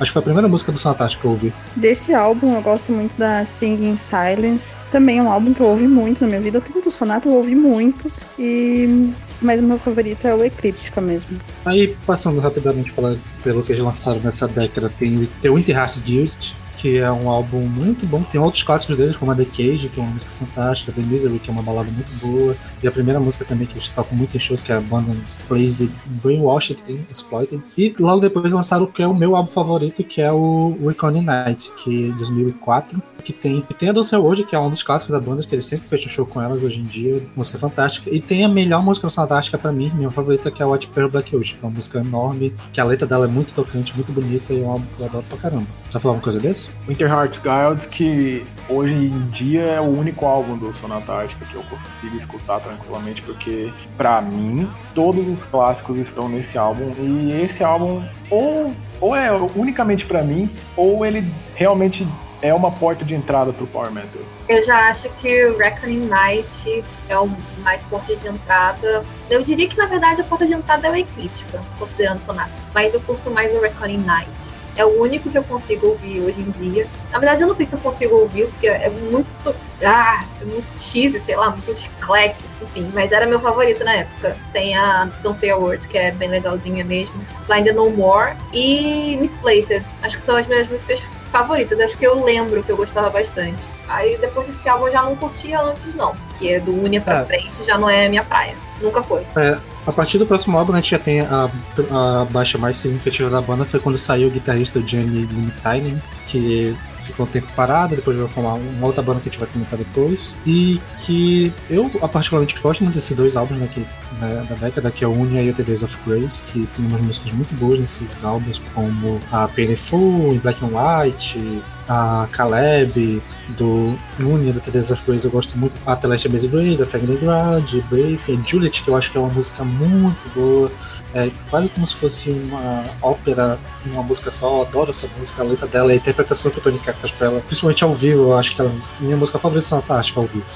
Acho que foi a primeira música do Sonatas que eu ouvi. Desse álbum, eu gosto muito da Singing Silence. Também é um álbum que eu ouvi muito na minha vida. Tudo do Sonata eu ouvi muito. E mas o meu favorito é o Eclíptica mesmo. Aí, passando rapidamente pela, pelo que eles lançaram nessa década, tem o Heart Duty, que é um álbum muito bom. Tem outros clássicos deles, como a The Cage, que é uma música fantástica, The Misery, que é uma balada muito boa, e a primeira música também que eles tocam muito em shows, que é a banda Crazy Brainwashed and Exploited. E logo depois lançaram o que é o meu álbum favorito, que é o Reckoning Night, que é de 2004 que tem, e tem a Dulce World, que é um dos clássicos da banda, que eles sempre fecham show com elas hoje em dia, música fantástica. E tem a melhor música fantástica para mim, minha favorita, que é White Pearl Black Ocean, que é uma música enorme, que a letra dela é muito tocante, muito bonita e um que eu adoro pra caramba. Já falou alguma coisa desse? Winter Hearts Guilds, que hoje em dia é o único álbum do Sonata Ártica que eu consigo escutar tranquilamente, porque para mim todos os clássicos estão nesse álbum e esse álbum ou, ou é unicamente para mim, ou ele realmente é uma porta de entrada pro Power Metal. Eu já acho que o Reckoning Night é o mais porta de entrada. Eu diria que na verdade a porta de entrada é Eclíptica, considerando Sonata. Mas eu curto mais o Reckoning Night. É o único que eu consigo ouvir hoje em dia. Na verdade, eu não sei se eu consigo ouvir, porque é muito. Ah, é muito cheesy, sei lá, muito chiclete, enfim. Mas era meu favorito na época. Tem a Don't Say a Word, que é bem legalzinha mesmo. Blind No More e Misplaced. Acho que são as minhas músicas favoritas. Acho que eu lembro que eu gostava bastante. Aí depois desse álbum eu já não curtia antes, não. Que é do Unia pra é. frente, já não é minha praia. Nunca foi. É, a partir do próximo álbum, a gente já tem a, a baixa mais significativa da banda. Foi quando saiu o guitarrista Johnny Limitainen, que ficou um tempo parado, depois vai formar uma outra banda que a gente vai comentar depois. E que eu particularmente gosto muito desses dois álbuns daqui, né, da década, que é o Unia e o The Days of Grace, que tem umas músicas muito boas nesses álbuns, como a Painful, Black and White, a Caleb, do Unia, do The Days of Grace, eu gosto muito. A Celestial Base Grace, a Fagner Ground, Brave, Juliet, que eu acho que é uma música muito boa é quase como se fosse uma ópera, uma música só. Eu adoro essa música, a letra dela, a interpretação que o Tony faz pra ela, principalmente ao vivo, eu acho que ela, minha música favorita é Fantástica ao vivo.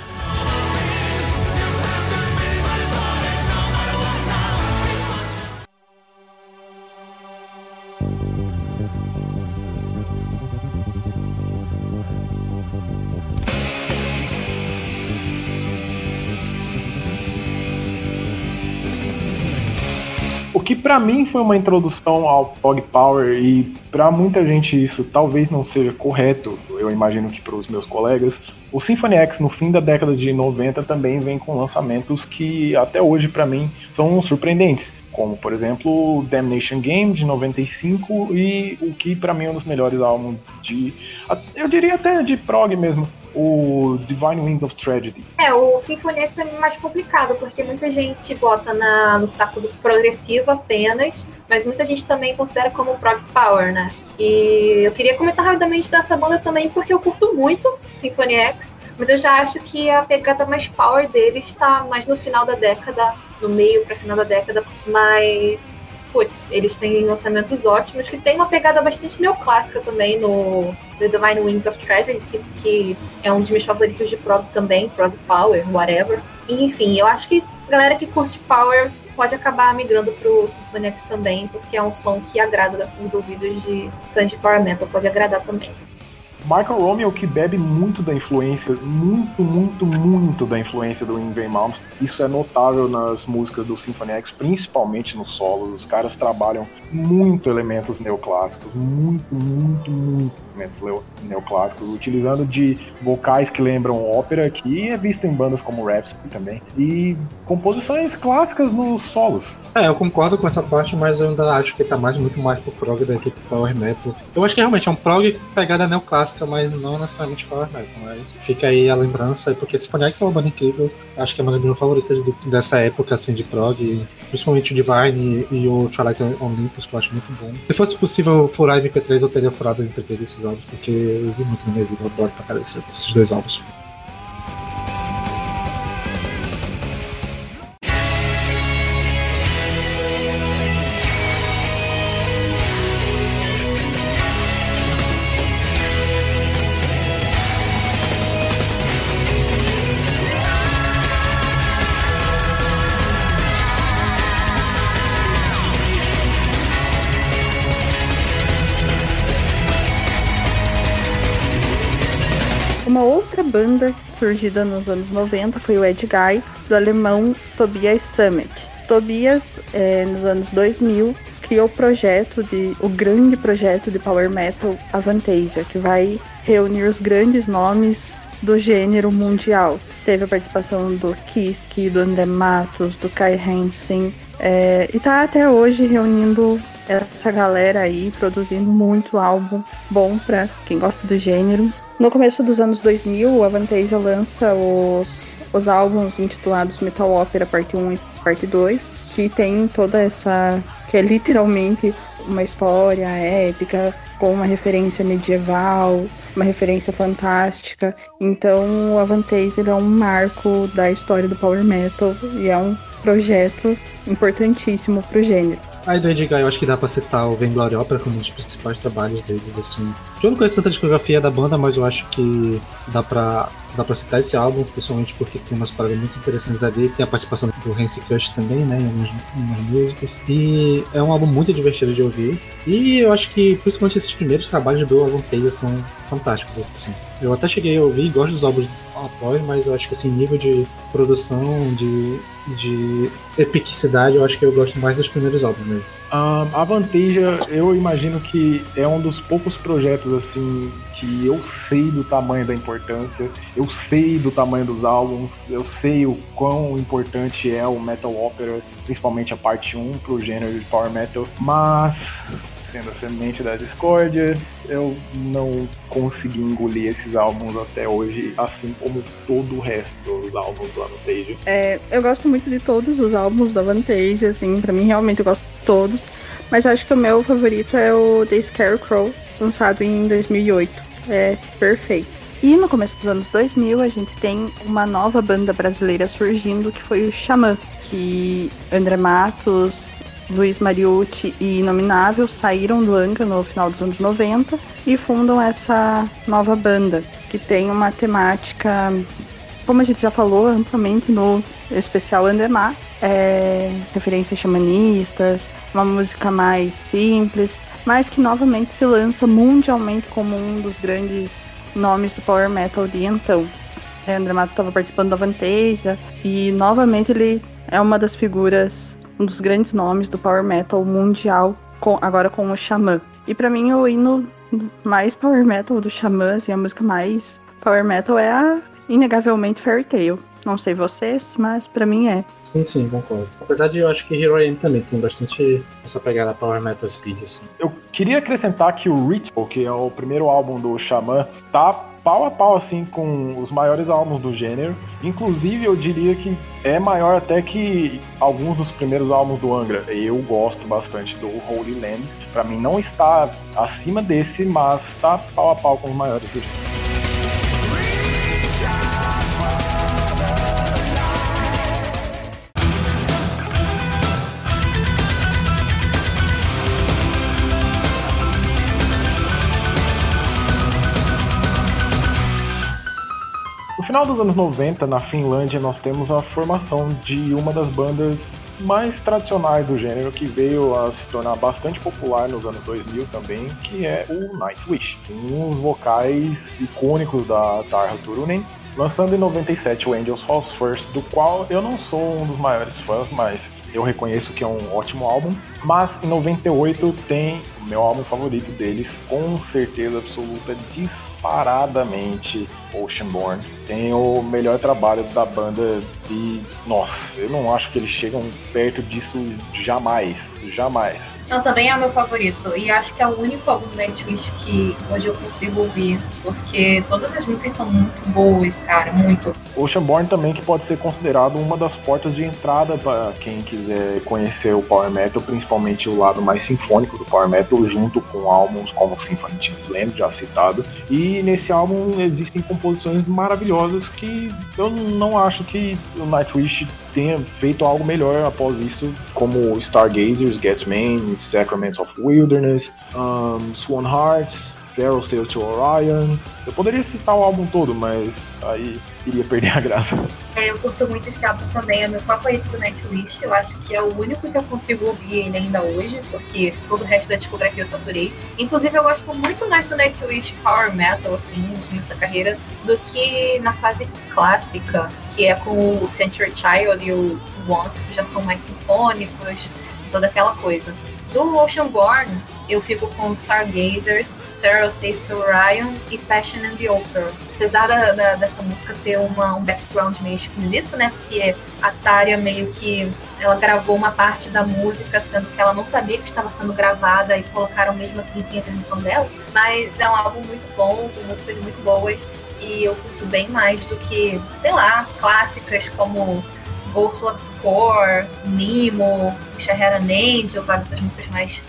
O que para mim foi uma introdução ao Pog Power e para muita gente isso talvez não seja correto, eu imagino que para os meus colegas. O Symphony X no fim da década de 90 também vem com lançamentos que até hoje para mim são surpreendentes, como por exemplo o Damnation Game de 95 e o que para mim é um dos melhores álbuns de eu diria até de prog mesmo, o Divine Winds of Tragedy. É, o Symphony X é mais complicado, porque muita gente bota na, no saco do progressivo apenas, mas muita gente também considera como prog power, né? E eu queria comentar rapidamente dessa banda também, porque eu curto muito Symphony X, mas eu já acho que a pegada mais power dele está mais no final da década, no meio para final da década, mas putz, eles têm lançamentos ótimos, que tem uma pegada bastante neoclássica também no The Divine Wings of Tragedy, que, que é um dos meus favoritos de prog também, prog power, whatever. E, enfim, eu acho que a galera que curte power pode acabar migrando pro Symphony X também, porque é um som que agrada os ouvidos de fãs de power metal, pode agradar também. Michael Romeo que bebe muito da influência, muito, muito, muito da influência do Ingrid Malmsteen. Isso é notável nas músicas do Symphony X, principalmente no solo. Os caras trabalham muito elementos neoclássicos, muito, muito, muito elementos neoclássicos, utilizando de vocais que lembram ópera, que é visto em bandas como Rhapsody também, e composições clássicas nos solos. É, eu concordo com essa parte, mas eu ainda acho que tá mais, muito mais pro prog do que pro power metal. Eu acho que realmente é um prog pegada neoclássica clássica, mas não necessariamente power metal. Mas fica aí a lembrança, porque Symphony X é uma banda incrível. Acho que é uma das minhas favoritas dessa época assim, de prog, principalmente o Divine e, o Twilight Olympus, que eu acho muito bom. Se fosse possível furar MP3, eu teria furado o MP3 desses álbuns, porque eu vi muito na minha vida, eu adoro pra caralho esses dois álbuns. Banda surgida nos anos 90 foi o Ed Guy, do alemão Tobias Summit. Tobias, é, nos anos 2000, criou o projeto de o grande projeto de power metal Avantasia, que vai reunir os grandes nomes do gênero mundial. Teve a participação do Kiske, do André Matos, do Kai Hansen, é, e tá até hoje reunindo essa galera aí, produzindo muito álbum bom para quem gosta do gênero. No começo dos anos 2000, a Vantage lança os, os álbuns intitulados Metal Opera Parte 1 e Parte 2, que tem toda essa. que é literalmente uma história épica, com uma referência medieval, uma referência fantástica. Então, o Avantasia é um marco da história do Power Metal e é um projeto importantíssimo para o gênero. Aí do Edgar eu acho que dá pra citar o Vainglory Opera como um dos principais trabalhos deles, assim. Eu não conheço tanta discografia da banda, mas eu acho que dá pra, dá pra citar esse álbum, principalmente porque tem umas paradas muito interessantes ali. Tem a participação do Hansi Kush também, né, em algumas, músicas. E é um álbum muito divertido de ouvir. E eu acho que principalmente esses primeiros trabalhos do álbum Taser são fantásticos, assim. Eu até cheguei a ouvir, gosto dos álbuns após, mas eu acho que assim, nível de produção, de, de epicidade, eu acho que eu gosto mais dos primeiros álbuns mesmo. A Vanteja, eu imagino que é um dos poucos projetos assim que eu sei do tamanho da importância, eu sei do tamanho dos álbuns, eu sei o quão importante é o metal opera, principalmente a parte 1 pro gênero de power metal, mas sendo a semente da discórdia, eu não consegui engolir esses álbuns até hoje, assim como todo o resto dos álbuns do Avantage. É, eu gosto muito de todos os álbuns do Avantage, assim, pra mim realmente eu gosto de todos, mas acho que o meu favorito é o The Scarecrow, lançado em 2008. É perfeito. E no começo dos anos 2000, a gente tem uma nova banda brasileira surgindo, que foi o Xamã, que André Matos, Luiz Mariucci e Inominável saíram do Anca no final dos anos 90 e fundam essa nova banda, que tem uma temática, como a gente já falou amplamente no especial Andemar, é, referências xamanistas, uma música mais simples, mas que novamente se lança mundialmente como um dos grandes nomes do power metal de então. É, André Matos estava participando da Vanteja e novamente ele é uma das figuras um dos grandes nomes do power metal mundial, com, agora com o Xamã. E para mim o hino mais power metal do Xamã, assim, a música mais power metal é a inegavelmente Fairy Tail. Não sei vocês, mas para mim é. Sim, sim, concordo. Apesar de eu acho que Hero M também tem bastante essa pegada Power Metal Speed, assim. Eu queria acrescentar que o Ritual, que é o primeiro álbum do Xamã, tá pau a pau assim com os maiores álbuns do gênero. Inclusive, eu diria que é maior até que alguns dos primeiros álbuns do Angra. Eu gosto bastante do Holy Lands. Para mim não está acima desse, mas está pau a pau com os maiores do gênero. Final dos anos 90, na Finlândia, nós temos a formação de uma das bandas mais tradicionais do gênero, que veio a se tornar bastante popular nos anos 2000 também, que é o Nightwish. Dos vocais icônicos da Tarja Turunen, lançando em 97 o Angels Falls First, do qual eu não sou um dos maiores fãs, mas eu reconheço que é um ótimo álbum. Mas em 98 tem o meu álbum favorito deles, com certeza absoluta, disparadamente Oceanborn. Tem o melhor trabalho da banda e, nossa, eu não acho que eles chegam perto disso jamais, jamais. Não, também é o meu favorito. E acho que é o único álbum do Nightwish que hoje eu consigo ouvir. Porque todas as músicas são muito boas, cara. Muito. Oceanborn também que pode ser considerado uma das portas de entrada para quem quiser conhecer o Power Metal, principalmente o lado mais sinfônico do Power Metal, junto com álbuns como Symphony of Land, já citado. E nesse álbum existem composições maravilhosas que eu não acho que o Nightwish tenha feito algo melhor após isso, como Stargazers, Man, Sacraments of Wilderness, um, Swan Hearts, Feral Sail to Orion. Eu poderia citar o álbum todo, mas aí iria perder a graça. É, eu curto muito esse álbum também, é meu favorito do Nightwish. Eu acho que é o único que eu consigo ouvir ele ainda hoje, porque todo o resto da discografia eu saturei. Inclusive, eu gosto muito mais do Nightwish Power Metal, assim, no começo da carreira, do que na fase clássica, que é com o Century Child e o Once, que já são mais sinfônicos, toda aquela coisa. Do Oceanborn, eu fico com Stargazers, Feral Says to Orion e Passion and the Opera. Apesar da, da, dessa música ter uma, um background meio esquisito, né? Porque a Tária meio que ela gravou uma parte da música, sendo que ela não sabia que estava sendo gravada e colocaram mesmo assim sem a permissão dela. Mas é um álbum muito bom, com músicas muito boas e eu curto bem mais do que, sei lá, clássicas como Ghost Love Score, Nemo, Shahara Angel, sabe? Essas músicas mais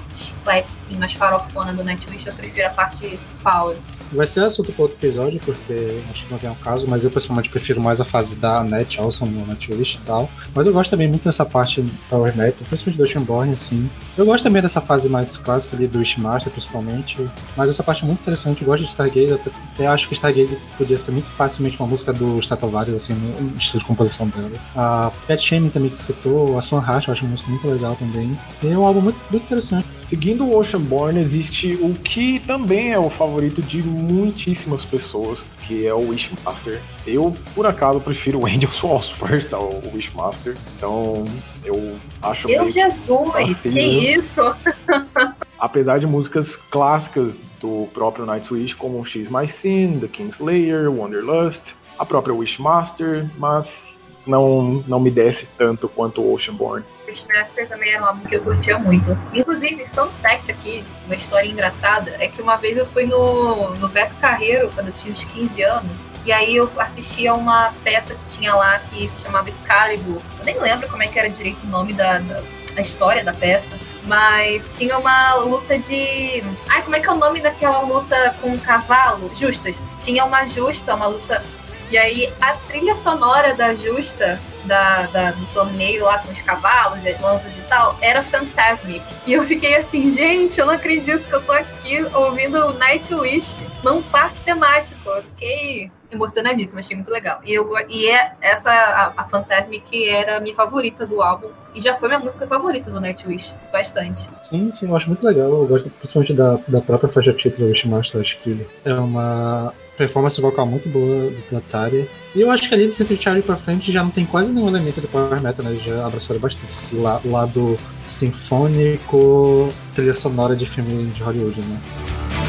chiclete, assim, mais farofona do Nightwish, eu prefiro a parte power. Vai ser assunto para outro episódio, porque acho que não tem o caso, mas eu pessoalmente prefiro mais a fase da Net Awesome no Nightwish e tal. Mas eu gosto também muito dessa parte Power Metal, principalmente do Oceanborn, assim. Eu gosto também dessa fase mais clássica ali do Wishmaster, principalmente. Mas essa parte é muito interessante, eu gosto de Stargaze, até, até acho que Stargaze podia ser muito facilmente uma música do Stratovarius, assim, no estilo de composição dela. A Pet Shaming também que citou, a Swan Rash, eu acho uma música muito legal também. E é um álbum muito, muito interessante. Seguindo o Oceanborn, existe o que também é o favorito de muitíssimas pessoas, que é o Wishmaster. Eu, por acaso, prefiro o (laughs) Angels Falls First ao Wishmaster, então eu acho Meu Jesus, vacilo. que isso? (laughs) Apesar de músicas clássicas do próprio Nightwish, como X My Sin, The Kingslayer, Wanderlust, a própria Wishmaster, mas não, não me desce tanto quanto o Oceanborn. Beastmaster também era um álbum que eu curtia muito. Inclusive, fun fact aqui, uma história engraçada, é que uma vez eu fui no, no Beto Carreiro, quando eu tinha uns 15 anos, e aí eu assisti a uma peça que tinha lá que se chamava Excalibur. Eu nem lembro como é que era direito o nome da, da a história da peça. Mas tinha uma luta de. Ai, como é que é o nome daquela luta com um cavalo? Justas. Tinha uma justa, uma luta e aí a trilha sonora da Justa, da, da, do torneio lá com os cavalos, as lanças e tal, era Fantasmic. E eu fiquei assim, gente, eu não acredito que eu tô aqui ouvindo Nightwish num parque temático. Eu fiquei emocionadíssima, achei muito legal. E, eu, e é essa, a, a Fantasmic era a minha favorita do álbum. E já foi minha música favorita do Nightwish, bastante. Sim, sim, eu acho muito legal. Eu gosto principalmente da, da própria faixa título Wishmaster. Acho que é uma performance vocal muito boa da Tari. E eu acho que ali de Century Charlie pra frente já não tem quase nenhum elemento de Power Metal, né? Já abraçaram bastante esse lado sinfônico, trilha sonora de filme de Hollywood, né?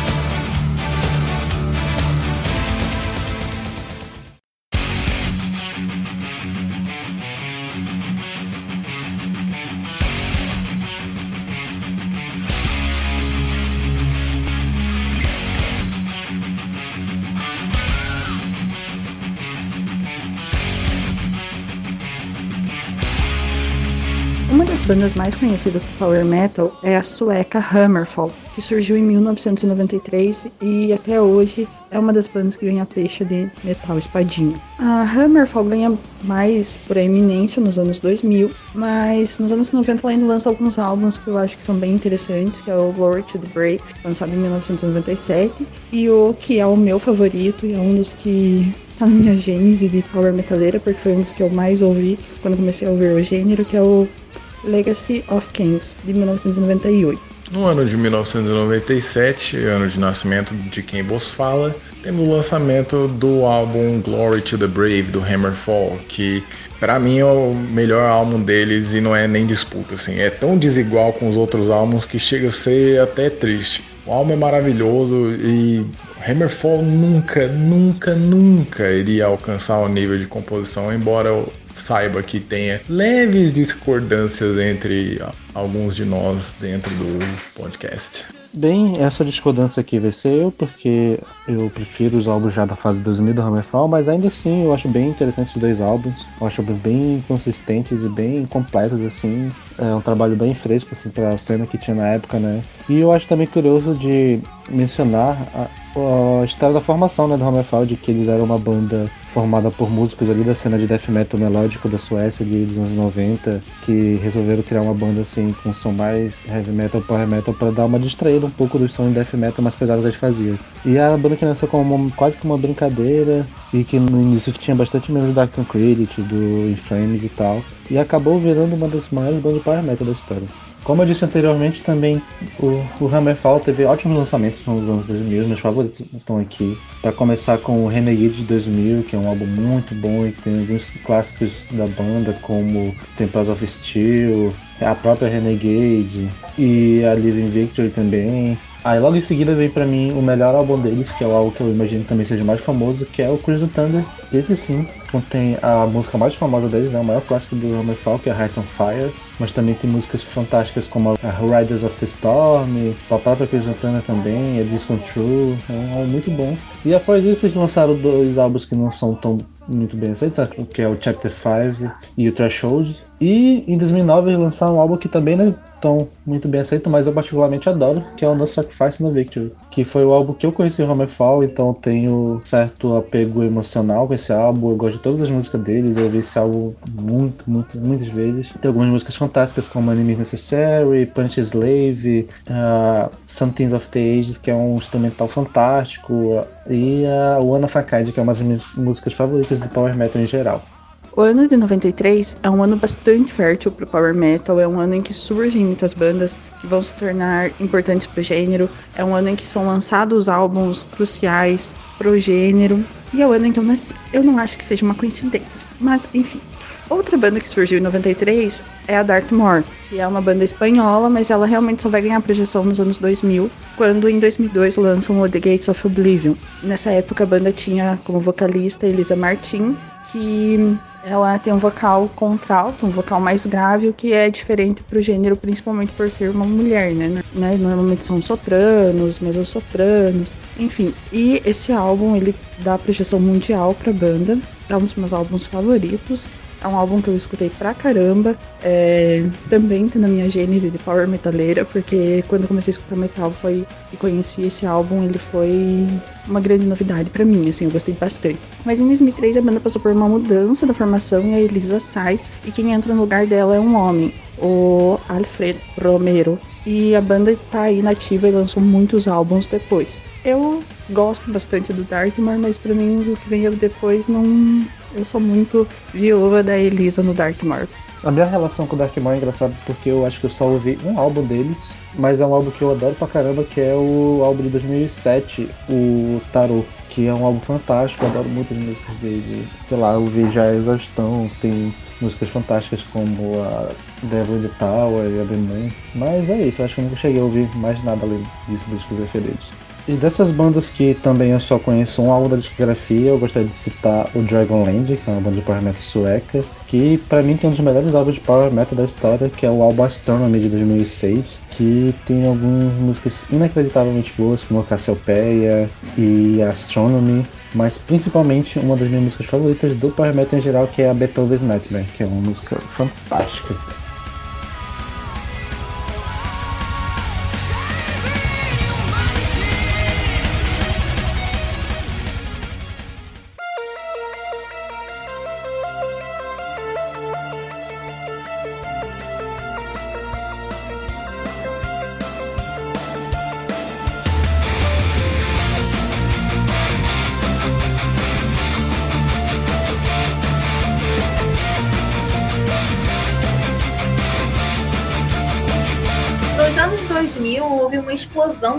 Bandas mais conhecidas do power metal é a sueca Hammerfall, que surgiu em 1993 e até hoje é uma das bandas que ganha peixe de metal espadinha. A Hammerfall ganha mais por eminência nos anos 2000, mas nos anos 90 ela ainda lança alguns álbuns que eu acho que são bem interessantes, que é o Glory to the Brave, lançado em 1997, e o que é o meu favorito e é um dos que tá na minha gênese de power metaleira, porque foi um dos que eu mais ouvi quando comecei a ouvir o gênero, que é o Legacy of Kings, de 1998. No ano de 1997, ano de nascimento de quem vos fala, temos o lançamento do álbum Glory to the Brave do Hammerfall, que para mim é o melhor álbum deles e não é nem disputa, assim, é tão desigual com os outros álbuns que chega a ser até triste. O álbum é maravilhoso e Hammerfall nunca, nunca, nunca iria alcançar o nível de composição, embora saiba que tenha leves discordâncias entre alguns de nós dentro do podcast. Bem, essa discordância aqui vai ser eu, porque eu prefiro os álbuns já da fase 2000 do Hammerfall, mas ainda assim eu acho bem interessante esses dois álbuns. Eu acho bem consistentes e bem completos, assim. É um trabalho bem fresco, assim, pra cena que tinha na época, né? E eu acho também curioso de mencionar a história da formação, né, do Hammerfall, que eles eram uma banda formada por músicos ali da cena de death metal melódico da Suécia de, dos anos 90, que resolveram criar uma banda assim com som mais heavy metal, power metal para dar uma distraída um pouco do som de death metal mais pesado que eles faziam. E a banda que nasceu como uma, quase que uma brincadeira e que no início tinha bastante membros do Acton Credit, do Inflames e tal, e acabou virando uma das maiores bandas de power metal da história. Como eu disse anteriormente, também o, o Hammerfall teve ótimos lançamentos nos anos 2000, meus favoritos estão aqui. Para começar com o Renegade de 2000, que é um álbum muito bom e tem alguns clássicos da banda, como Temples of Steel, a própria Renegade e a Living Victory também. Aí logo em seguida veio para mim o melhor álbum deles, que é o álbum que eu imagino também seja mais famoso, que é o Crimson Thunder. Esse sim contém a música mais famosa deles, né, o maior clássico do Hammerfall, que é Hearts on Fire. Mas também tem músicas fantásticas como a Riders of the Storm, a própria Crimson Thunder também, a Discontrol, é um álbum muito bom. E após isso eles lançaram dois álbuns que não são tão muito bem aceitos, que é o Chapter 5 e o Threshold. E em 2009 eles lançaram um álbum que também não é tão muito bem aceito, mas eu particularmente adoro, que é o No Sacrifice No Victory, que foi o álbum que eu conheci o Hammerfall, então tenho certo apego emocional com esse álbum, eu gosto de todas as músicas deles, eu ouvi esse álbum muito, muito, muitas vezes. Tem algumas músicas fantásticas como Enemy Necessary, Punch Slave, uh, Some of the Ages, que é um instrumental fantástico, e a uh, One of a Kind, que é uma das minhas músicas favoritas do Power Metal em geral. O ano de 93 é um ano bastante fértil para o power metal, é um ano em que surgem muitas bandas que vão se tornar importantes para o gênero, é um ano em que são lançados álbuns cruciais para o gênero, e é o ano em que eu nasci. Eu não acho que seja uma coincidência, mas enfim. Outra banda que surgiu em 93 é a Dartmoor, que é uma banda espanhola, mas ela realmente só vai ganhar projeção nos anos 2000, quando em 2002 lançam o The Gates of Oblivion. Nessa época a banda tinha como vocalista Elisa Martin, que ela tem um vocal contralto, um vocal mais grave, o que é diferente pro gênero, principalmente por ser uma mulher, né? né? Normalmente são sopranos, mezzo-sopranos, enfim. E esse álbum, ele dá projeção mundial pra banda, é um dos meus álbuns favoritos. É um álbum que eu escutei pra caramba. É, também tá na minha gênese de power metaleira, porque quando comecei a escutar metal foi e conheci esse álbum, ele foi uma grande novidade para mim, assim, eu gostei bastante. Mas em 2003 a banda passou por uma mudança da formação e a Elisa sai, e quem entra no lugar dela é um homem, o Alfred Romero. E a banda tá aí nativa e lançou muitos álbuns depois. Eu gosto bastante do Darkmore, mas para mim o que veio depois não eu sou muito viúva da Elisa no Darkmoor. A minha relação com o Darkmoor é engraçada porque eu acho que eu só ouvi um álbum deles, mas é um álbum que eu adoro pra caramba, que é o álbum de 2007, o Tarot que é um álbum fantástico, eu adoro muito as músicas dele. Sei lá, eu vi já a exaustão, tem músicas fantásticas como a Devil the Tower e a The Moon. Mas é isso, acho que eu nunca cheguei a ouvir mais nada além disso da discografia deles. E dessas bandas que também eu só conheço um álbum da discografia, eu gostaria de citar o Dragonland, que é uma banda de power metal sueca, que para mim tem um dos melhores álbuns de power metal da história, que é o álbum Astronomy de 2006, que tem algumas músicas inacreditavelmente boas, como Cassiopeia e Astronomy, mas principalmente uma das minhas músicas favoritas do power metal em geral, que é a Beethoven's Nightmare, que é uma música fantástica.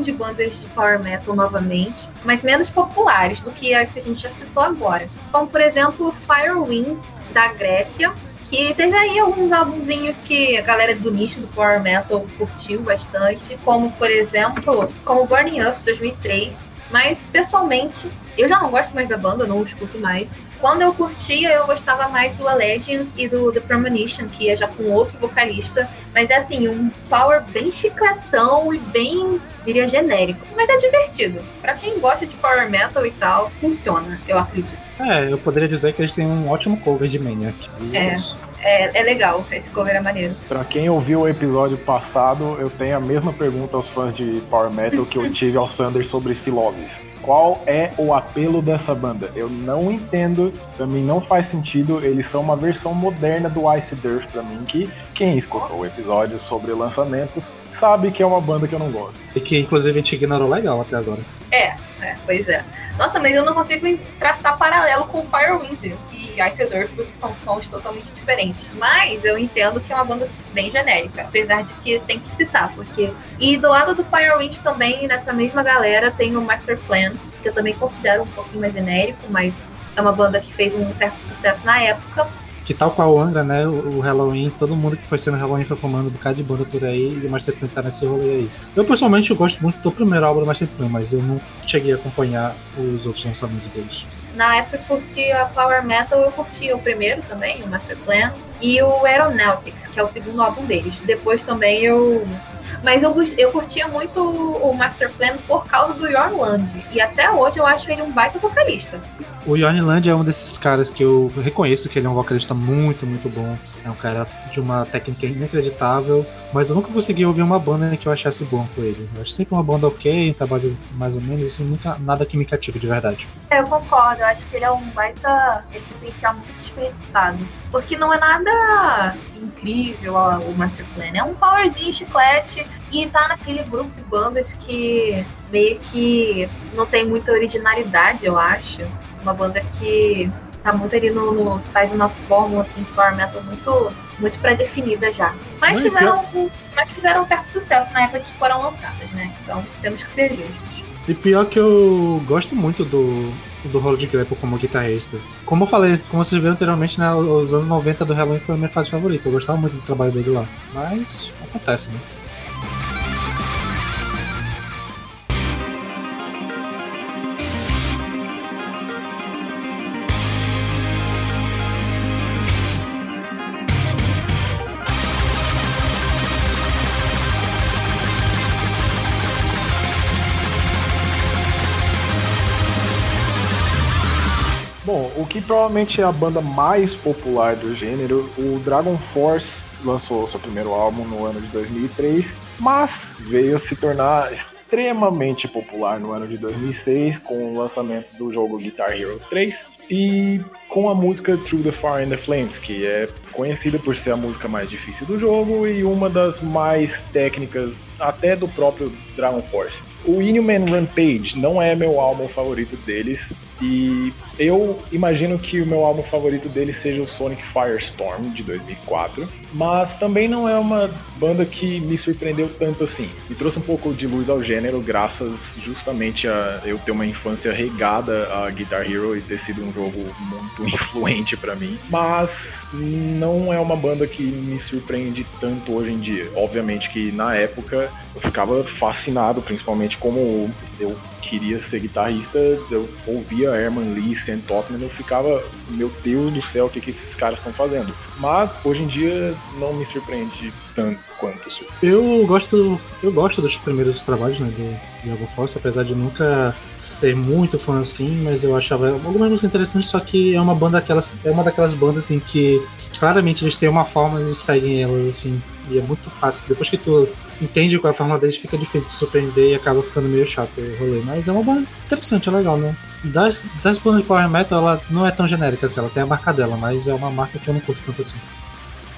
De bandas de power metal novamente, mas menos populares do que as que a gente já citou agora. Como, por exemplo, Firewind, da Grécia, que teve aí alguns álbumzinhos que a galera do nicho do power metal curtiu bastante, como, por exemplo, como Burning Up, 2003. Mas, pessoalmente, eu já não gosto mais da banda, não escuto mais. Quando eu curtia, eu gostava mais do Allegiance e do The Premonition, que é já com outro vocalista. Mas é assim, um power bem chicletão e bem, diria, genérico. Mas é divertido. Pra quem gosta de power metal e tal, funciona, eu acredito. É, eu poderia dizer que eles têm um ótimo cover de Maniac. É. isso. É, é legal, esse cover é maneiro. Pra quem ouviu o episódio passado, eu tenho a mesma pergunta aos fãs de Power Metal que eu tive ao Sander sobre Silovis. Qual é o apelo dessa banda? Eu não entendo, pra mim não faz sentido. Eles são uma versão moderna do Ice Dirt pra mim, que quem escutou o episódio sobre lançamentos sabe que é uma banda que eu não gosto. E que inclusive a gente ignorou legal até agora. É, é, pois é. Nossa, mas eu não consigo traçar paralelo com Firewind e Ice Earth, porque são sons totalmente diferentes. Mas eu entendo que é uma banda bem genérica, apesar de que tem que citar, porque. E do lado do Firewind também, nessa mesma galera, tem o Master Plan, que eu também considero um pouquinho mais genérico, mas é uma banda que fez um certo sucesso na época. Que tal a Angra, né? O o Halloween, todo mundo que foi sendo Halloween foi formando um bocado de banda por aí e o Master Plan tá nesse rolê aí. Eu pessoalmente eu gosto muito do primeiro álbum do Master Plan, mas eu não cheguei a acompanhar os outros lançamentos deles. Na época eu curtia Power Metal, eu curtia o primeiro também, o Master Plan, e o Aeronautics, que é o segundo álbum deles. Depois também eu. Mas eu, eu curtia muito o Master Plan por causa do Yorland. E até hoje eu acho ele um baita vocalista. O Johnny Land é um desses caras que eu reconheço que ele é um vocalista muito, muito bom. É um cara de uma técnica inacreditável, mas eu nunca consegui ouvir uma banda que eu achasse bom com ele. Eu acho sempre uma banda ok, um trabalho mais ou menos, assim, nunca nada que me cative de verdade. É, eu concordo, eu acho que ele é um baita potencial muito desperdiçado. Porque não é nada incrível ó, o Master Plan. É um powerzinho chiclete e tá naquele grupo de bandas que meio que não tem muita originalidade, eu acho. Uma banda que tá muito ali no. no- faz uma fórmula assim, de power metal muito, muito pré-definida já. Mas Mas fizeram, um- mas fizeram um certo sucesso na época que foram lançadas, né? Então temos que ser justos. E pior que eu gosto muito do, do rolo de Grepo como guitarrista. Como eu falei, como vocês viram anteriormente, né, os anos 90 do Halloween foi a minha fase favorita. Eu gostava muito do trabalho dele lá. Mas acontece, né? Provavelmente é a banda mais popular do gênero, o Dragon Force lançou seu primeiro álbum no ano de 2003, mas veio a se tornar extremamente popular no ano de 2006 com o lançamento do jogo Guitar Hero 3 e com a música Through the Fire and the Flames, que é conhecida por ser a música mais difícil do jogo e uma das mais técnicas até do próprio Dragon Force. O Inhuman Rampage não é meu álbum favorito deles, e eu imagino que o meu álbum favorito deles seja o Sonic Firestorm de 2004, mas também não é uma banda que me surpreendeu tanto assim. Me trouxe um pouco de luz ao gênero, graças justamente a eu ter uma infância regada a Guitar Hero e ter sido um jogo muito influente para mim, mas não é uma banda que me surpreende tanto hoje em dia. Obviamente que na época eu ficava fascinado, principalmente como eu queria ser guitarrista, eu ouvia Herman Lee, Sam Totman, eu ficava, meu Deus do céu, o que, que esses caras estão fazendo? Mas hoje em dia não me surpreende tanto quanto. Eu gosto, eu gosto dos primeiros trabalhos né, do Diablo Force, apesar de nunca ser muito fã assim, mas eu achava algumas músicas interessantes, só que é uma banda daquelas, é uma daquelas bandas assim que claramente eles têm uma forma, eles seguem elas assim, e é muito fácil. Depois que tu entende qual é a forma deles, fica difícil de surpreender e acaba ficando meio chato o rolê. Mas é uma banda interessante, é legal, né? Das, das bandas de Power Metal, ela não é tão genérica assim, ela tem a marca dela, mas é uma marca que eu não curto tanto assim.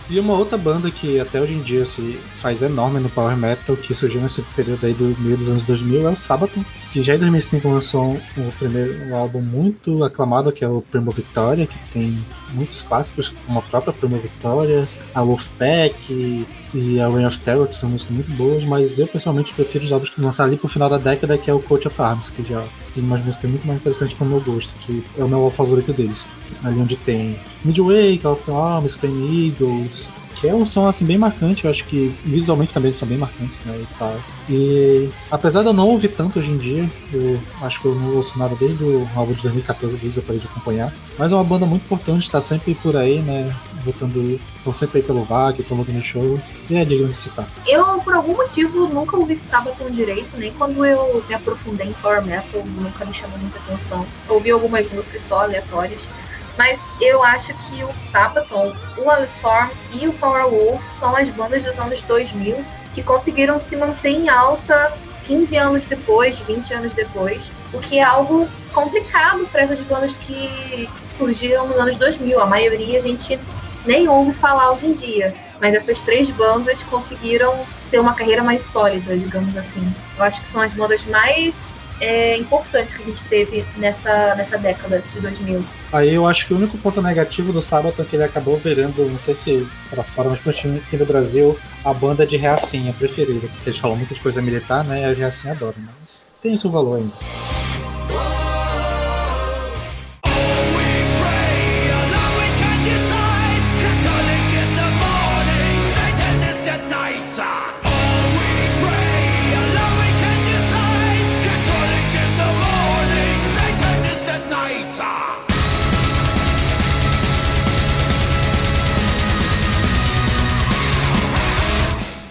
E uma outra banda que até hoje em dia se faz enorme no Power Metal, que surgiu nesse período aí do meio dos anos 2000, é o Sabaton, que já em 2005 lançou o primeiro um álbum muito aclamado, que é o Primo Victoria, que tem muitos clássicos, como a própria Primo Victoria, a Wolfpack e a Reign of Terror, que são músicas muito boas, mas eu pessoalmente prefiro os álbuns que lançaram ali pro final da década, que é o Coach of Arms, que já tem umas músicas muito mais interessantes para o meu gosto, que é o meu favorito deles. Ali onde tem Midway, Call of Arms, Pain Eagles, que é um som assim bem marcante, eu acho que visualmente também são bem marcantes, né, e tal. E apesar de eu não ouvir tanto hoje em dia, eu acho que eu não ouço nada desde o álbum de 2014 deles eu parei de acompanhar, mas é uma banda muito importante, está sempre por aí, né, botando, estão sempre aí pelo VAC, promovendo no show, e é digno de citar. Eu, por algum motivo, nunca ouvi Sabaton direito, nem quando eu me aprofundei em Power Metal, nunca me chamou muita atenção. Ouvi algumas músicas só aleatórias, mas eu acho que o Sabaton, o Storm e o Powerwolf são as bandas dos anos 2000 que conseguiram se manter em alta 15 anos depois, 20 anos depois, o que é algo complicado para essas bandas que surgiram nos anos 2000. A maioria a gente nem ouve falar hoje em dia, mas essas três bandas conseguiram ter uma carreira mais sólida, digamos assim. Eu acho que são as bandas mais é, importantes que a gente teve nessa, nessa década de 2000. Aí eu acho que o único ponto negativo do sábado é que ele acabou virando, não sei se para fora, mas continua aqui no Brasil, a banda de reacinha preferida. Porque eles falam muita coisa militar, né? E a reacinha adora, mas tem seu valor ainda.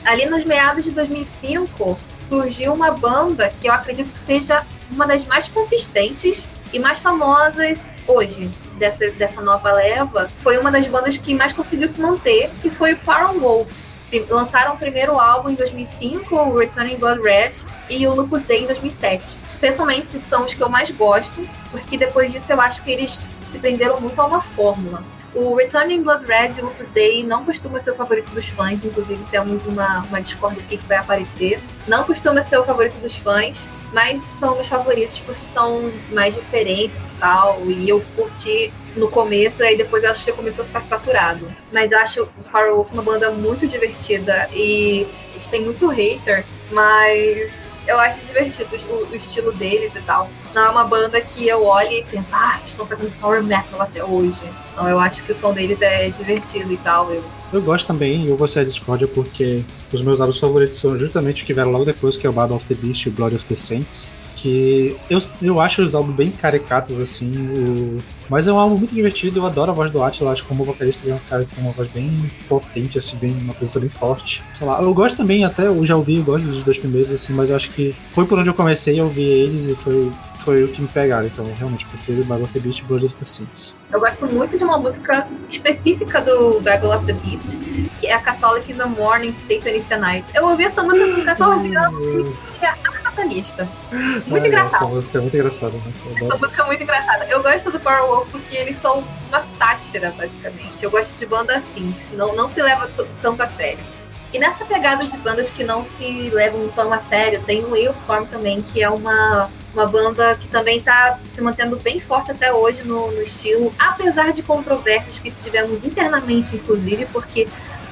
Ali nos meados de 2005 surgiu uma banda que eu acredito que seja uma das mais consistentes e mais famosas hoje dessa, dessa nova leva. Foi uma das bandas que mais conseguiu se manter, que foi o Power Wolf. Lançaram o primeiro álbum em 2005, o Returning Blood Red, e o Lupus Day em 2007. Pessoalmente, são os que eu mais gosto, porque depois disso eu acho que eles se prenderam muito a uma fórmula. O Returning Blood Red Lupus Day não costuma ser o favorito dos fãs, inclusive temos uma, uma discórdia aqui que vai aparecer. Não costuma ser o favorito dos fãs, mas são meus favoritos porque são mais diferentes e tal. E eu curti no começo, e aí depois eu acho que começou a ficar saturado. Mas eu acho o Power Wolf uma banda muito divertida e eles têm muito hater, mas eu acho divertido o, o, estilo deles e tal. Não é uma banda que eu olhe e penso, ah, estão fazendo power metal até hoje. Então eu acho que o som deles é divertido e tal. Eu, eu gosto também, eu vou ser a discórdia porque os meus álbuns favoritos são justamente os que vieram logo depois, que é o Battle of the Beast e o Blood of the Saints. Que eu, eu acho os álbuns bem caricatos, assim. O... Mas é um álbum muito divertido, eu adoro a voz do Atila, acho que como vocalista ele é um cara com uma voz bem potente, assim, bem, uma presença bem forte. Sei lá, eu gosto também, até eu já ouvi, eu gosto dos dois primeiros, assim, mas eu acho que foi por onde eu comecei a ouvir eles e foi foi o que me pegaram, então eu realmente prefiro Bible of the Beast e Blood of the Saints. Eu gosto muito de uma música específica do Bible of the Beast, que é a Catholic in the Morning, Satan is the Night. Eu ouvi essa música com 14 anos e satanista. Muito ah, engraçado. Essa música é muito engraçada. Essa, essa música é muito engraçada. Eu gosto do Power Wolf porque eles são uma sátira, basicamente. Eu gosto de banda assim, que senão não se leva tanto a sério. E nessa pegada de bandas que não se levam tão a sério, tem o Ailstorm também, que é uma, uma banda que também está se mantendo bem forte até hoje no, no estilo, apesar de controvérsias que tivemos internamente, inclusive, porque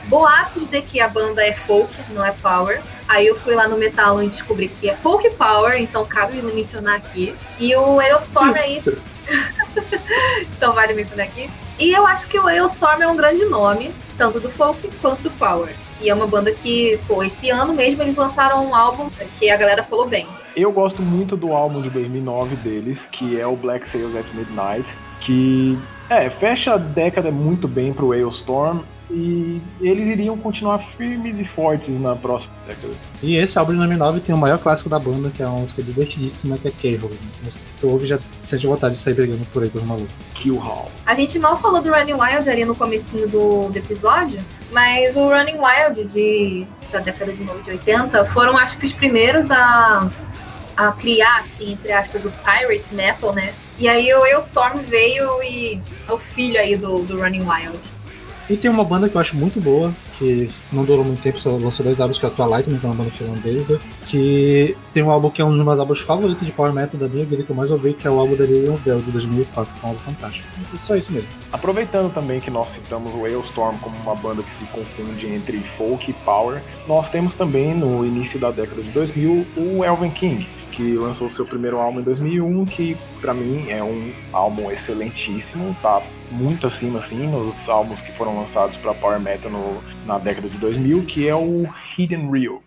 boatos de que a banda é folk, não é power. Aí eu fui lá no Metal e descobri que é folk power, então cabe mencionar aqui. E o Ailstorm aí. (laughs) então vale mencionar aqui. E eu acho que o Ailstorm é um grande nome, tanto do folk quanto do power. E é uma banda que, pô, esse ano mesmo eles lançaram um álbum que a galera falou bem. Eu gosto muito do álbum de 2009 deles, que é o Black Sails at Midnight, que é, fecha a década muito bem pro Ailstorm e eles iriam continuar firmes e fortes na próxima década. E esse álbum de 2009 tem o maior clássico da banda, que é uma música divertidíssima, que é. Música que tu ouve já sente vontade de sair brigando por aí pelos malucos. Kill Hall. A gente mal falou do Running Wild ali no comecinho do, do episódio, mas o Running Wild de, da década de 80 foram acho que os primeiros a, a criar, assim, entre aspas, o Pirate Metal, né? E aí o Ailstorm veio e é o filho aí do, do Running Wild. E tem uma banda que eu acho muito boa, que não durou muito tempo, só lançou dois álbuns, que é a Twilight, que é uma banda finlandesa, que tem um álbum que é um dos meus álbuns favoritos de Power Metal da minha vida, que eu mais ouvi, que é o álbum da Lilian Vel, de 2004, que é um álbum fantástico. Mas é só isso mesmo. Aproveitando também que nós citamos o Ailstorm como uma banda que se confunde entre folk e power, nós temos também no início da década de 2000 o Elven King, que lançou seu primeiro álbum em 2001, que para mim é um álbum excelentíssimo, tá muito acima assim nos álbuns que foram lançados para power metal no, na década de 2000, que é o Hidden Real.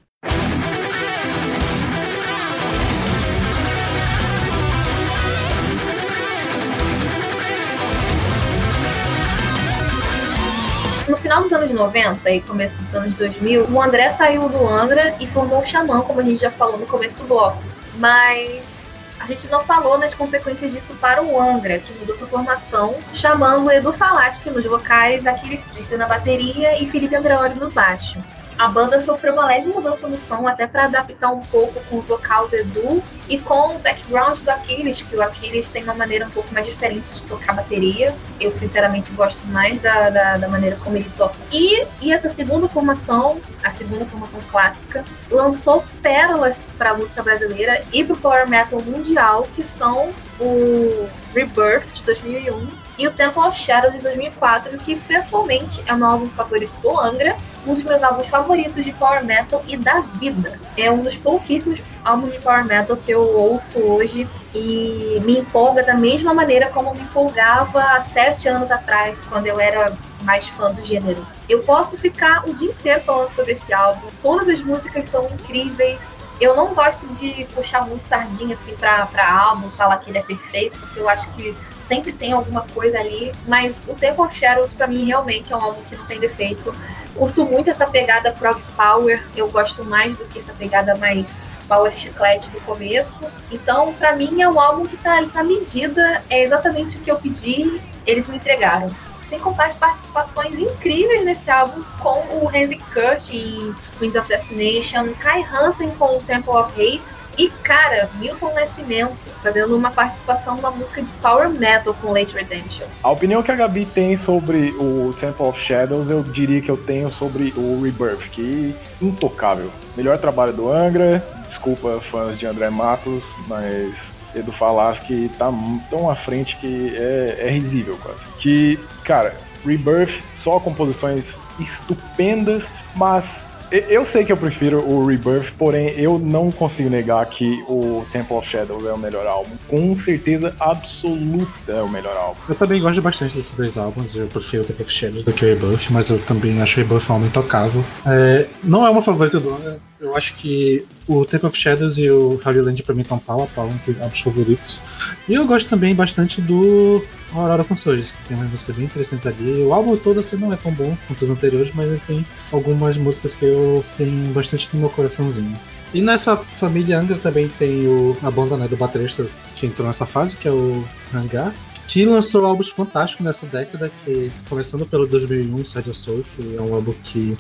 No final dos anos 90 e começo dos anos 2000, o André saiu do Angra e formou o Xamã, como a gente já falou no começo do bloco. Mas gente não falou nas consequências disso para o Angra, que mudou sua formação, chamando Edu Falaschi nos vocais, Aquiles Priester na bateria e Felipe Andreoli no baixo. A banda sofreu uma leve mudança no som, até para adaptar um pouco com o vocal do Edu e com o background do Aquiles, que o Aquiles tem uma maneira um pouco mais diferente de tocar bateria. Eu, sinceramente, gosto mais da, da, da maneira como ele toca. E, e essa segunda formação, a segunda formação clássica, lançou pérolas para a música brasileira e para o power metal mundial, que são o Rebirth de 2001 e o Temple of Shadows de 2004, que pessoalmente é o meu álbum favorito do Angra um dos meus álbuns favoritos de power metal e da vida. É um dos pouquíssimos álbuns de power metal que eu ouço hoje e me empolga da mesma maneira como me empolgava há sete anos atrás, quando eu era mais fã do gênero. Eu posso ficar o dia inteiro falando sobre esse álbum. Todas as músicas são incríveis. Eu não gosto de puxar muito sardinha assim pra álbum, falar que ele é perfeito, porque eu acho que sempre tem alguma coisa ali, mas o Temple of Shadows para mim realmente é um álbum que não tem defeito. Curto muito essa pegada prog power, eu gosto mais do que essa pegada mais power chiclete do começo. Então, para mim é um álbum que tá na medida, é exatamente o que eu pedi, eles me entregaram. Sem contar as participações incríveis nesse álbum com o Hansi Kurt em Winds of Destination, Kai Hansen com o Temple of Hate e, cara, Milton Nascimento fazendo uma participação numa música de power metal com Late Redemption. A opinião que a Gabi tem sobre o Temple of Shadows, eu diria que eu tenho sobre o Rebirth, que é intocável. Melhor trabalho do Angra, desculpa fãs de André Matos, mas Edu Falaschi tá tão à frente que é, é risível quase. Que, cara, Rebirth, só composições estupendas, mas eu sei que eu prefiro o Rebirth, porém eu não consigo negar que o Temple of Shadows é o melhor álbum. Com certeza absoluta é o melhor álbum. Eu também gosto bastante desses dois álbuns. Eu prefiro o Temple of Shadows do que o Rebirth, mas eu também acho o Rebirth um álbum intocável. É, não é uma favorita do ano. Eu acho que o Temple of Shadows e o Holy Land pra mim estão pau a pau entre álbuns favoritos. E eu gosto também bastante do Aurora Consoles, que tem umas músicas bem interessantes ali. O álbum todo assim não é tão bom quanto os anteriores, mas ele tem algumas músicas que eu tenho bastante no meu coraçãozinho. E nessa família Angra também tem o, a banda né, do baterista que entrou nessa fase, que é o Hangar, que lançou álbuns fantásticos nessa década, que começando pelo 2001, Side of Soul, que é um álbum que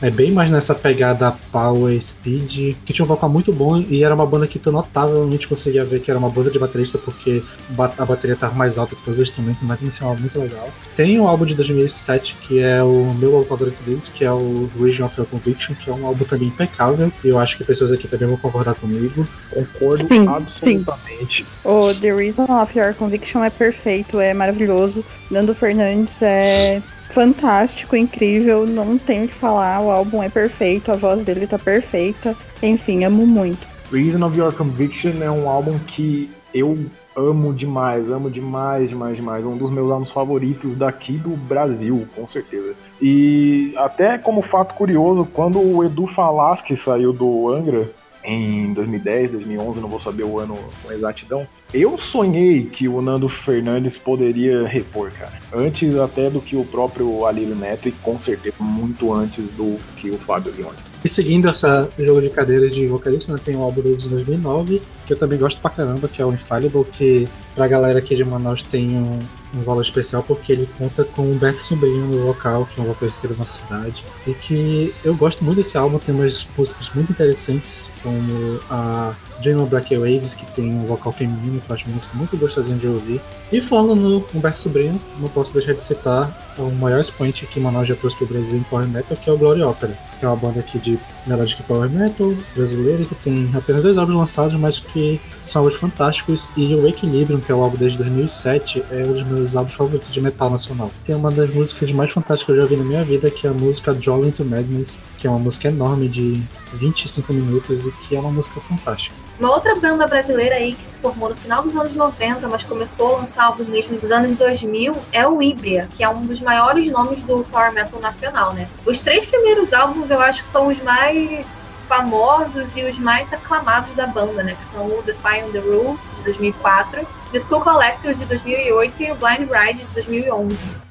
é bem mais nessa pegada power, speed, que tinha um vocal muito bom e era uma banda que tu notavelmente conseguia ver que era uma banda de baterista porque a bateria estava mais alta que todos os instrumentos, mas tem um álbum muito legal. Tem um álbum de 2007 que é o meu álbum favorito deles, que é o Region of Your Conviction, que é um álbum também impecável e eu acho que pessoas aqui também vão concordar comigo. Concordo Sim, absolutamente. O The Reason of Your Conviction é perfeito, é maravilhoso. Nando Fernandes é fantástico, incrível, não tenho o que falar. O álbum é perfeito, a voz dele tá perfeita. Enfim, amo muito. Reason of Your Conviction é um álbum que eu amo demais, amo demais, demais, demais. Um dos meus álbuns favoritos daqui do Brasil, com certeza. E até como fato curioso, quando o Edu Falaschi saiu do Angra, em 2010, 2011, não vou saber o ano com exatidão. Eu sonhei que o Nando Fernandes poderia repor, cara. Antes até do que o próprio Alírio Neto e com certeza muito antes do que o Fábio Leone. E seguindo essa jogo de cadeira de vocalista, né, tem o álbum de 2009, que eu também gosto pra caramba, que é o Infallible, que pra galera aqui de Manaus tem um, um valor especial porque ele conta com o Beto Sobrinho no vocal, que é um vocalista aqui da nossa cidade. E que eu gosto muito desse álbum, tem umas músicas muito interessantes, como a Dream of Black Waves, que tem um vocal feminino, que eu acho música muito gostosinha de ouvir. E falando no Humberto Sobrinho, não posso deixar de citar o maior expoente que Manaus já trouxe pro Brasil em Power Metal, que é o Glory Opera, que é uma banda aqui de Melodic Power Metal brasileira, que tem apenas dois álbuns lançados, mas que são álbuns fantásticos. E o Equilibrium, que é o álbum desde 2007, é um dos meus álbuns favoritos de metal nacional. Tem uma das músicas mais fantásticas que eu já vi na minha vida, que é a música Jolly into Madness, que é uma música enorme de 25 minutos e que é uma música fantástica. Uma outra banda brasileira aí que se formou no final dos anos 90, mas começou a lançar álbum mesmo nos anos 2000, é o Ibria, que é um dos maiores nomes do power metal nacional, né? Os três primeiros álbuns eu acho que são os mais famosos e os mais aclamados da banda, né? Que são o Defying the Rules, de 2004, The Skull Collectors, de 2008 e o Blind Ride, de 2011.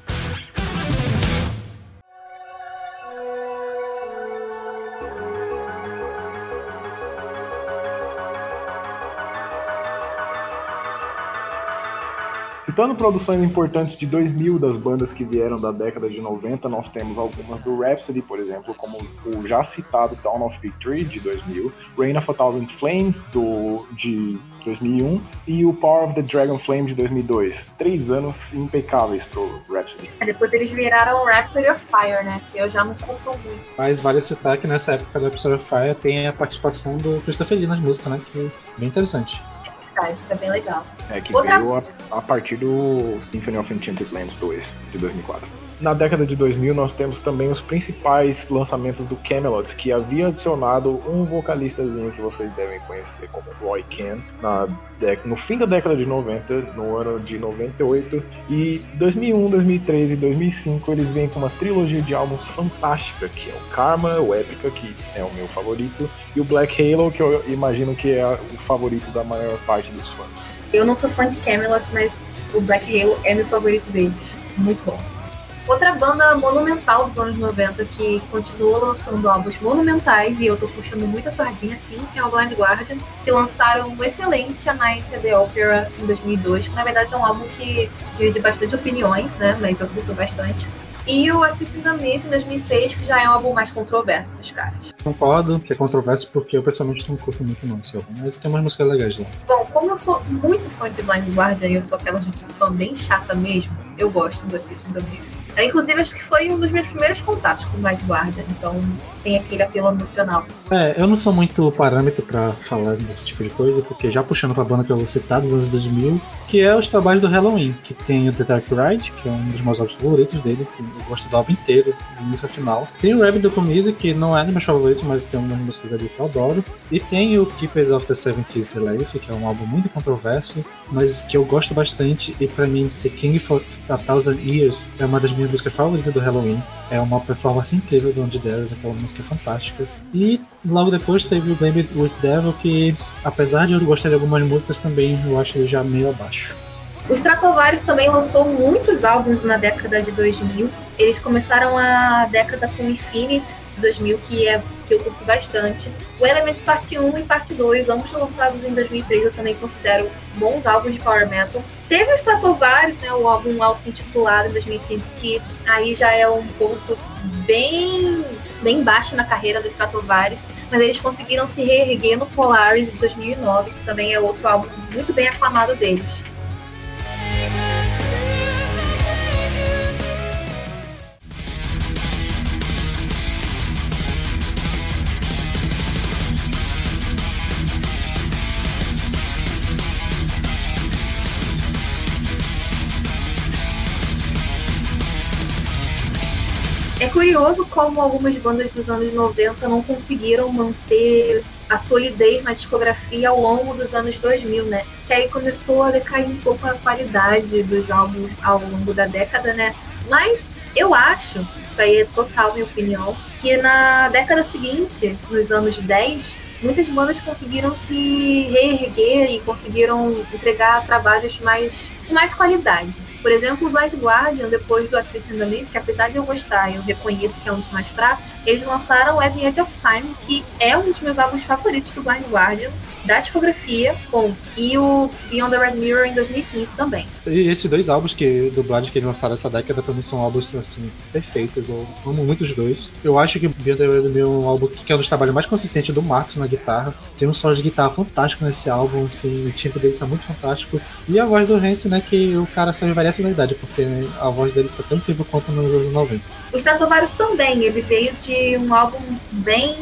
Citando produções importantes de 2000 das bandas que vieram da década de 90, nós temos algumas do Rhapsody, por exemplo, como o já citado Town of Victory, de 2000, Rain of a Thousand Flames, do, de 2001, e o Power of the Dragon Flame, de 2002. Três anos impecáveis pro Rhapsody. Depois eles viraram Rhapsody of Fire, né? Que eu já não curto muito. Mas vale citar que nessa época do Rhapsody of Fire tem a participação do Christopher Lee nas músicas, né? Que é bem interessante. Ah, isso é bem legal. É, que Outra- veio a, a partir do Symphony of Enchanted Lands 2, de 2004. Na década de 2000, nós temos também os principais lançamentos do Camelot, que havia adicionado um vocalistazinho que vocês devem conhecer como Roy Ken na no fim da década de 90, no ano de 98. E 2001, 2003 e 2005 eles vêm com uma trilogia de álbuns fantástica, que é o Karma, o Epica, que é o meu favorito, e o Black Halo, que eu imagino que é o favorito da maior parte dos fãs. Eu não sou fã de Camelot, mas o Black Halo é meu favorito deles. Muito bom. Outra banda monumental dos anos 90 que continua lançando álbuns monumentais, e eu tô puxando muita sardinha assim, é o Blind Guardian, que lançaram um excelente A Night at the Opera em 2002, que na verdade é um álbum que divide bastante opiniões, né, mas eu curto bastante. E o Artist in the Myth em 2006, que já é um álbum mais controverso dos caras. Concordo que é controverso porque eu pessoalmente não curto muito não esse álbum, mas tem umas músicas legais lá. Bom, como eu sou muito fã de Blind Guardian e eu sou aquela gente fã bem chata mesmo, eu gosto do Artist in the É, inclusive, acho que foi um dos meus primeiros contatos com Blind Guardian, então tem aquele apelo emocional. É, eu não sou muito parâmetro pra falar desse tipo de coisa, porque já puxando pra banda que eu vou citar dos anos 2000, que é os trabalhos do Halloween, que tem o The Dark Ride, que é um dos meus álbuns favoritos dele, que eu gosto do álbum inteiro, do início ao final. Tem o Rabbit do que não é dos meus favoritos, mas tem umas músicas ali que eu adoro. E tem o Keepers of the Seven Keys The Legacy, que é um álbum muito controverso, mas que eu gosto bastante, e pra mim, The King for a Thousand Years é uma das minhas músicas favoritas do Halloween. É uma performance incrível do Andy Darius, aquela música fantástica. E logo depois teve o Blame It With Devil, que apesar de eu gostar de algumas músicas também, eu acho ele já meio abaixo. O Stratovarius também lançou muitos álbuns na década de 2000. Eles começaram a década com Infinite de 2000, que é que eu curto bastante. O Elements Parte 1 e Parte 2, ambos lançados em 2003, eu também considero bons álbuns de power metal. Teve o Stratovarius, né, o álbum auto-intitulado em 2005, que aí já é um ponto bem, bem baixo na carreira do Stratovarius, mas eles conseguiram se reerguer no Polaris em 2009, que também é outro álbum muito bem aclamado deles. Curioso como algumas bandas dos anos 90 não conseguiram manter a solidez na discografia ao longo dos anos 2000, né? Que aí começou a decair um pouco a qualidade dos álbuns ao longo da década, né? Mas eu acho, isso aí é total minha opinião, que na década seguinte, nos anos 10, muitas bandas conseguiram se reerguer e conseguiram entregar trabalhos mais, mais qualidade. Por exemplo, o Blind Guardian, depois do Actress in the Leaf, que apesar de eu gostar, eu reconheço que é um dos mais fracos, eles lançaram At the Edge of Time, que é um dos meus álbuns favoritos do Blind Guardian, da discografia, ponto. E o Beyond the Red Mirror em 2015 também. E esses dois álbuns que, dublados que eles lançaram essa década, pra mim são álbuns, assim, perfeitos. Eu amo muito os dois. Eu acho que Beyond the Red Mirror é um álbum que é um dos trabalhos mais consistentes do Marcos na guitarra. Tem um solo de guitarra fantástico nesse álbum, assim, o timbre dele tá muito fantástico. E a voz do Hansen, né, que o cara só envelhece na idade, porque a voz dele tá tão incrível quanto nos anos 90. O Stratovarius também, ele veio de um álbum bem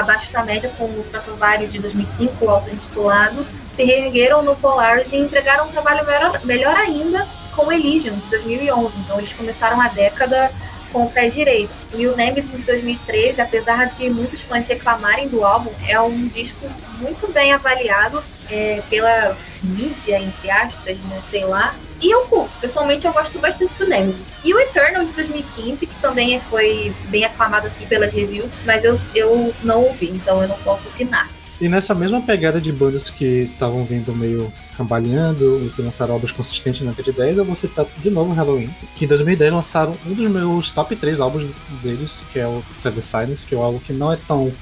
abaixo da média com os Stratovarius de 2005, o auto-intitulado, se reergueram no Polaris e entregaram um trabalho melhor, melhor ainda com o Elysium, de 2011. Então eles começaram a década com o pé direito. E o Nemesis de 2013, apesar de muitos fãs reclamarem do álbum, é um disco muito bem avaliado é, pela mídia, entre aspas, né, sei lá. E eu curto, pessoalmente eu gosto bastante do Nemesis. E o Eternal de 2015, que também foi bem aclamado assim pelas reviews, mas eu, eu não ouvi, então eu não posso opinar. E nessa mesma pegada de bandas que estavam vindo meio cambaleando e que lançaram obras consistentes na década de 10, eu vou citar de novo Halloween, que em 2010 lançaram um dos meus top 3 álbuns deles, que é o Seven Silence, que é um álbum que não é tão,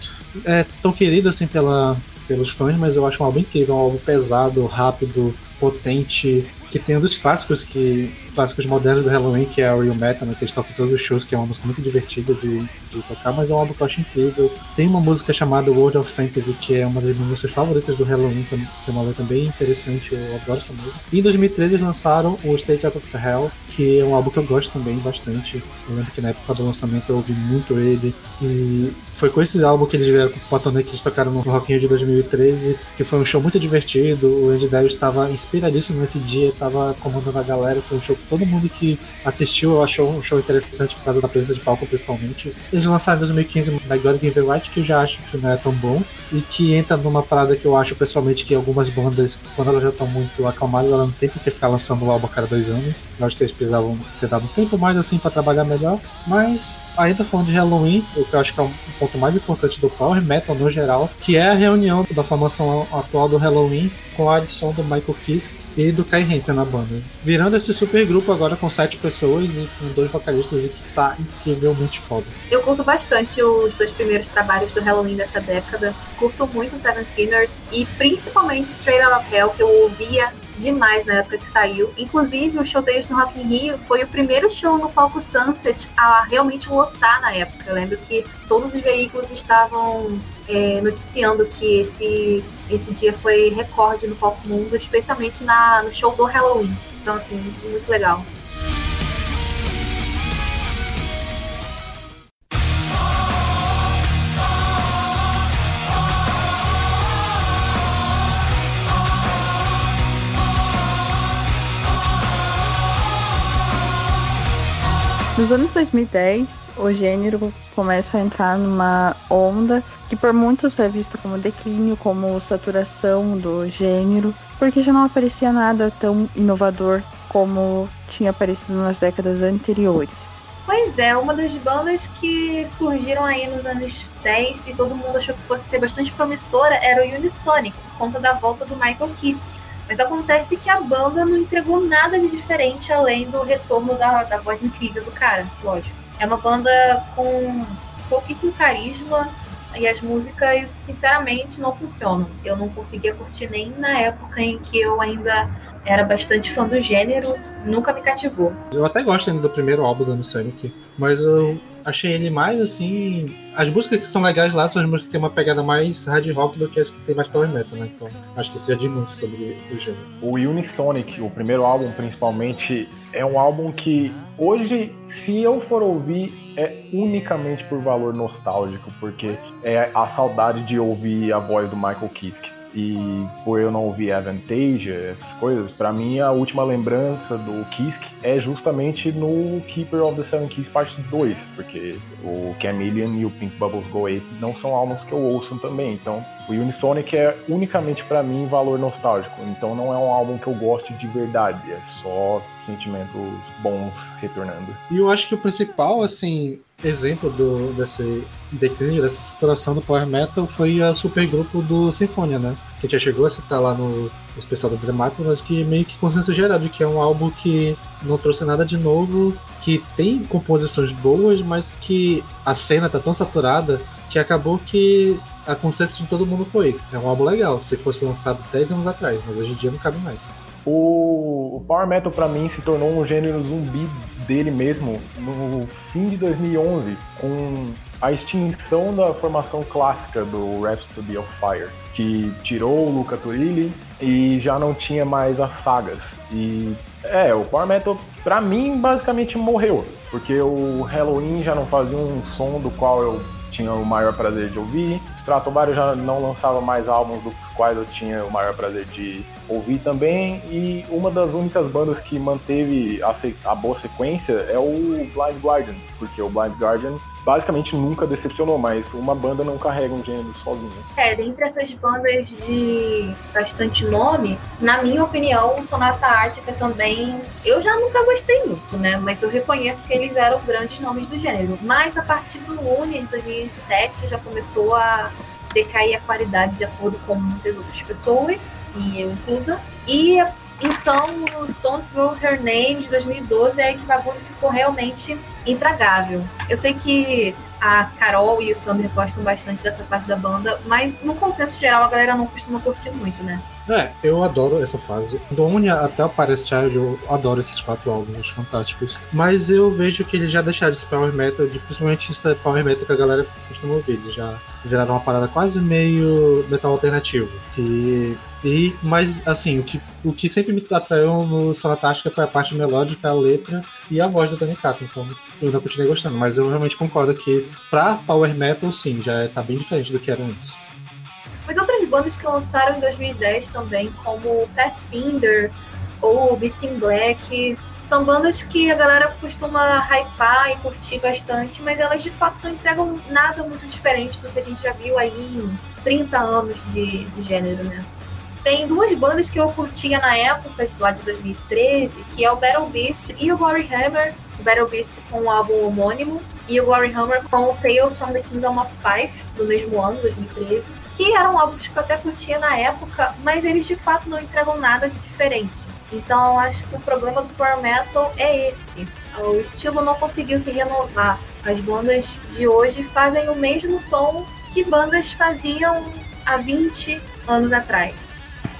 é tão querido assim pela, pelos fãs, mas eu acho um álbum incrível, um álbum pesado, rápido, potente, que tem um dos clássicos que clássicos modernos do Halloween, que é o Real Metal, né, que eles tocam todos os shows, que é uma música muito divertida de, de tocar, mas é um álbum que eu acho incrível. Tem uma música chamada World of Fantasy, que é uma das minhas músicas favoritas do Halloween, que tem uma letra bem interessante, eu adoro essa música. E em 2013 eles lançaram o State Out of the Hell, que é um álbum que eu gosto também bastante. Eu lembro que na época do lançamento eu ouvi muito ele, e foi com esse álbum que eles vieram com o turnê que eles tocaram no Rock in Rio de 2013, que foi um show muito divertido, o Andy Davis estava inspiradíssimo nesse dia, estava comandando a galera, foi um show que todo mundo que assistiu achou um show interessante por causa da presença de palco, principalmente. Eles lançaram em 2015 My God Gave Right, que eu já acho que não é tão bom, e que entra numa parada que eu acho pessoalmente que algumas bandas, quando elas já estão muito acalmadas, elas não tem por que ficar lançando o álbum a cada dois anos. Eu acho que eles precisavam ter dado um tempo mais assim para trabalhar melhor, mas ainda falando de Halloween, o que eu acho que é um ponto mais importante do Power Metal no geral, que é a reunião da formação atual do Halloween com a adição do Michael Kiske e do Kai Hansen na banda. Virando esse super grupo agora com sete pessoas e com dois vocalistas e que tá incrivelmente foda. Eu curto bastante os dois primeiros trabalhos do Halloween dessa década. Curto muito Seven Sinners e principalmente Straight Outta Hell, que eu ouvia demais na época que saiu. Inclusive, o show deles no Rock in Rio foi o primeiro show no palco Sunset a realmente lotar na época. Eu lembro que todos os veículos estavam é, noticiando que esse, esse dia foi recorde no palco mundo, especialmente na, no show do Halloween. Então, assim, muito, legal. Nos anos 2010, o gênero começa a entrar numa onda que por muitos é vista como declínio, como saturação do gênero, porque já não aparecia nada tão inovador como tinha aparecido nas décadas anteriores. Pois é, uma das bandas que surgiram aí nos anos 10 e todo mundo achou que fosse ser bastante promissora era o Unisonic, por conta da volta do Michael Kiske. Mas acontece que a banda não entregou nada de diferente além do retorno da, da voz incrível do cara, lógico. É uma banda com pouquíssimo carisma, e as músicas, sinceramente, não funcionam. Eu não conseguia curtir nem na época em que eu ainda era bastante fã do gênero, nunca me cativou. Eu até gosto ainda do primeiro álbum do Sonic, mas eu achei ele mais assim. As músicas que são legais lá são as músicas que tem uma pegada mais hard rock do que as que tem mais power metal, né? Então acho que isso já diz muito sobre o gênero. O Unisonic, o primeiro álbum principalmente, é um álbum que hoje, se eu for ouvir, é unicamente por valor nostálgico, porque é a saudade de ouvir a voz do Michael Kiske. E por eu não ouvir Avantasia, essas coisas, para mim a última lembrança do Kisk é justamente no Keeper of the Seven Keys Parte 2, porque o Chameleon e o Pink Bubbles Go Ape não são álbuns que eu ouço também, então o Unisonic é unicamente para mim valor nostálgico, então não é um álbum que eu goste de verdade, é só sentimentos bons retornando. E eu acho que o principal, assim, exemplo do, desse declínio, dessa situação do Power Metal foi o supergrupo do Sinfonia, né? Que já chegou a citar lá no especial do Dramático, mas que meio que consenso geral de que é um álbum que não trouxe nada de novo, que tem composições boas, mas que a cena tá tão saturada que acabou que a consenso de todo mundo foi. É um álbum legal, se fosse lançado 10 anos atrás, mas hoje em dia não cabe mais. O, o Power Metal para mim se tornou um gênero zumbi dele mesmo no fim de 2011, com a extinção da formação clássica do Rhapsody of Fire, que tirou o Luca Turilli e já não tinha mais as sagas. E é, o Power Metal para mim basicamente morreu, porque o Halloween já não fazia um som do qual eu tinha o maior prazer de ouvir. Stratovarius já não lançava mais álbuns dos quais eu tinha o maior prazer de ouvir também. E uma das únicas bandas que manteve a, a boa sequência é o Blind Guardian, porque o Blind Guardian basicamente nunca decepcionou, mas uma banda não carrega um gênero sozinha. É, dentre essas bandas de bastante nome, na minha opinião, o Sonata Ártica também, eu já nunca gostei muito, né? Mas eu reconheço que eles eram grandes nomes do gênero. Mas a partir do Lune de 2007 já começou a decair a qualidade de acordo com muitas outras pessoas, e eu inclusa. E então, o Stones Grows Her Name de 2012 é que o bagulho ficou realmente intragável. Eu sei que a Carol e o Sander gostam bastante dessa parte da banda, mas no consenso geral a galera não costuma curtir muito, né? É, eu adoro essa fase. Do Omnia até o Paris Child, eu adoro esses quatro álbuns fantásticos. Mas eu vejo que eles já deixaram esse Power Metal, de, principalmente esse Power Metal que a galera costuma ouvir. Eles já viraram uma parada quase meio metal alternativo. Que e, mas, assim, o que, o que sempre me atraiu no Sonatástica foi a parte melódica, a letra e a voz do Danny Kato. Então, eu ainda continuei gostando. Mas eu realmente concordo que, pra Power Metal, sim, já tá bem diferente do que era antes. Mas outras bandas que lançaram em 2010 também, como Pathfinder ou Beast in Black, são bandas que a galera costuma hypar e curtir bastante, mas elas de fato não entregam nada muito diferente do que a gente já viu aí em 30 anos de, de gênero, né? Tem duas bandas que eu curtia na época, lá de 2013, que é o Battle Beast e o Glory Hammer. O Battle Beast com o álbum homônimo e o Glory Hammer com o Tales from the Kingdom of Five, do mesmo ano, 2013, que eram álbuns que eu até curtia na época, mas eles de fato não entregam nada de diferente. Então acho que o problema do Power Metal é esse. O estilo não conseguiu se renovar. As bandas de hoje fazem o mesmo som que bandas faziam há 20 anos atrás.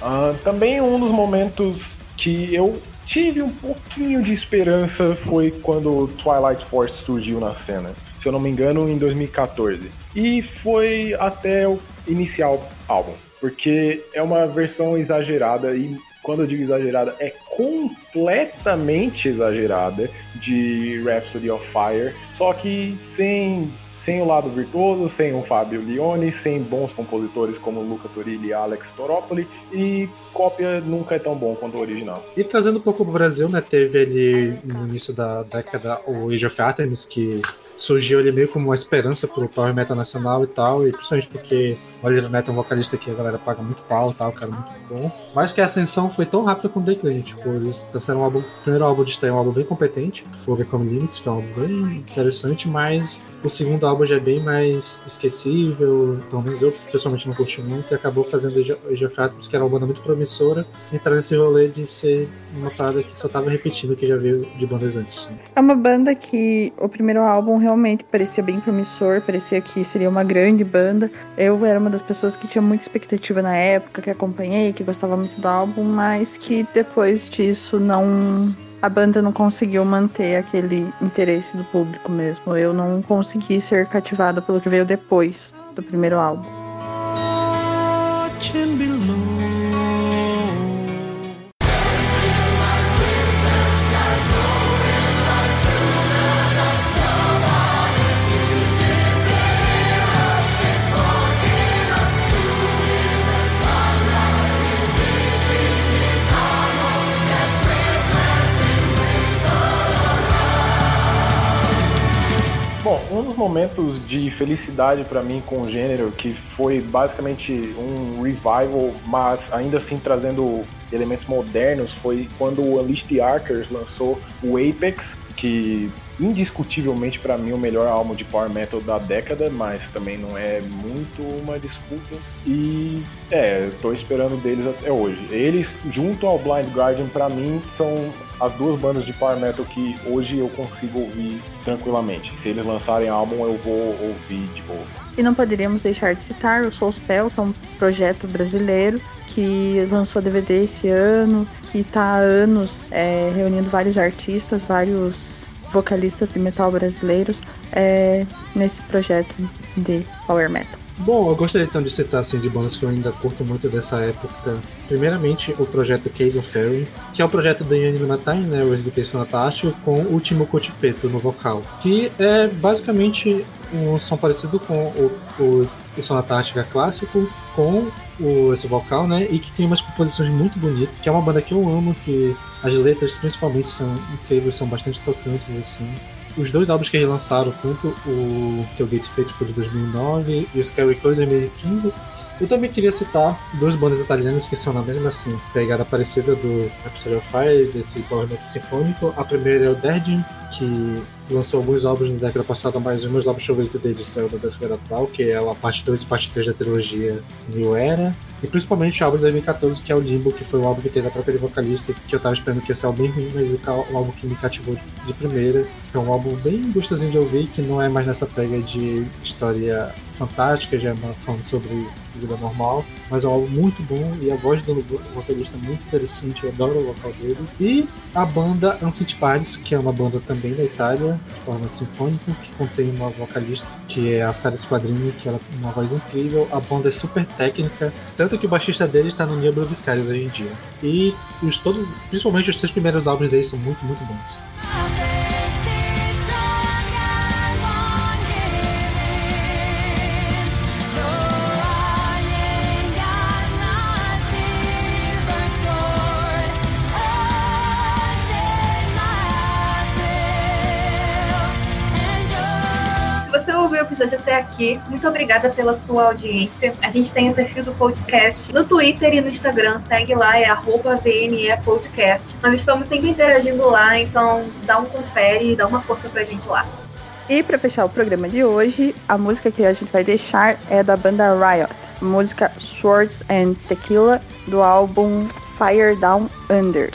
Uh, também um dos momentos que eu tive um pouquinho de esperança foi quando Twilight Force surgiu na cena. Se eu não me engano, em 2014. E foi até o inicial álbum, porque é uma versão exagerada e quando eu digo exagerada, é completamente exagerada de Rhapsody of Fire, só que sem sem o lado virtuoso, sem o Fábio Lione, sem bons compositores como Luca Turilli e Alex Toropoli, e cópia nunca é tão bom quanto o original. E trazendo um pouco pro Brasil, né, teve ali no início da década o Age of Artemis, que surgiu ali meio como uma esperança pro Power Metal nacional e tal, e principalmente porque o Oliver Neto é um vocalista que a galera paga muito pau e tal, cara muito bom. Mas que a ascensão foi tão rápida com o declínio, tipo, eles lançaram um álbum, o primeiro álbum de estreia, um álbum bem competente, o Overcome Limits, que é um álbum bem interessante, mas o segundo álbum já é bem mais esquecível, pelo menos eu pessoalmente não curti muito, e acabou fazendo Age of Atoms, que era uma banda muito promissora, entrar nesse rolê de ser uma parada que só tava repetindo o que já veio de bandas antes. Né? É uma banda que o primeiro álbum realmente parecia bem promissor, parecia que seria uma grande banda. Eu era uma das pessoas que tinha muita expectativa na época, que acompanhei, que gostava muito do álbum, mas que depois disso não a banda não conseguiu manter aquele interesse do público mesmo. Eu não consegui ser cativada pelo que veio depois do primeiro álbum. Momentos de felicidade para mim com o gênero, que foi basicamente um revival, mas ainda assim trazendo elementos modernos, foi quando o Unleashed Archers lançou o Apex, que indiscutivelmente para mim o melhor álbum de power metal da década, mas também não é muito uma disputa. E é, tô esperando deles até hoje. Eles junto ao Blind Guardian para mim são as duas bandas de power metal que hoje eu consigo ouvir tranquilamente. Se eles lançarem álbum, eu vou ouvir de boa. E não poderíamos deixar de citar o Soulspell, que é um projeto brasileiro que lançou DVD esse ano, que está há anos é, reunindo vários artistas, vários vocalistas de metal brasileiros é, nesse projeto de power metal. Bom, eu gostaria então de citar assim, de bandas que eu ainda curto muito dessa época. Primeiramente, o projeto Case of Fairy, que é o projeto da Yanni Matai, né, o ex-guitarrista Natasha, com o Timo Cotipeto no vocal. Que é basicamente um som parecido com o, o, o Sonatática clássico, com o, esse vocal, né, e que tem umas composições muito bonitas, que é uma banda que eu amo, que as letras principalmente são incríveis, são bastante tocantes, assim os dois álbuns que eles lançaram, tanto o que é o Gate Faithful de 2009 e o Scary Core de 2015, eu também queria citar duas bandas italianas que são na mesma assim, pegada parecida do Episode of Fire, desse power metal sinfônico. A primeira é o Derdin, que lançou alguns álbuns na década passada, mas os meus álbuns favoritos deles são da década atual, que é a parte 2 e parte 3 da trilogia New Era. E principalmente o álbum de 2014, que é o Limbo, que foi o álbum que teve a própria vocalista, que eu tava esperando que ia ser bem ruim, mas é um álbum que me cativou de primeira. É um álbum bem gostosinho de ouvir, que não é mais nessa pega de história fantástica, já é falando sobre vida normal, mas é um álbum muito bom e a voz do vocalista é muito interessante, eu adoro o vocal dele. E a banda Ancient Paris, que é uma banda também da Itália, forma sinfônica, que contém uma vocalista que é a Sara Squadrini, que ela tem uma voz incrível. A banda é super técnica, tanto que o baixista dele está no Niblo Viscaris hoje em dia. E os todos, principalmente os três primeiros álbuns deles são muito, muito bons. Aqui, muito obrigada pela sua audiência. A gente tem o perfil do podcast no Twitter e no Instagram, segue lá, é arroba VNE Podcast. Nós estamos sempre interagindo lá, então dá um confere e dá uma força pra gente lá. E para fechar o programa de hoje, a música que a gente vai deixar é da banda Riot, música Swords and Tequila do álbum Fire Down Under.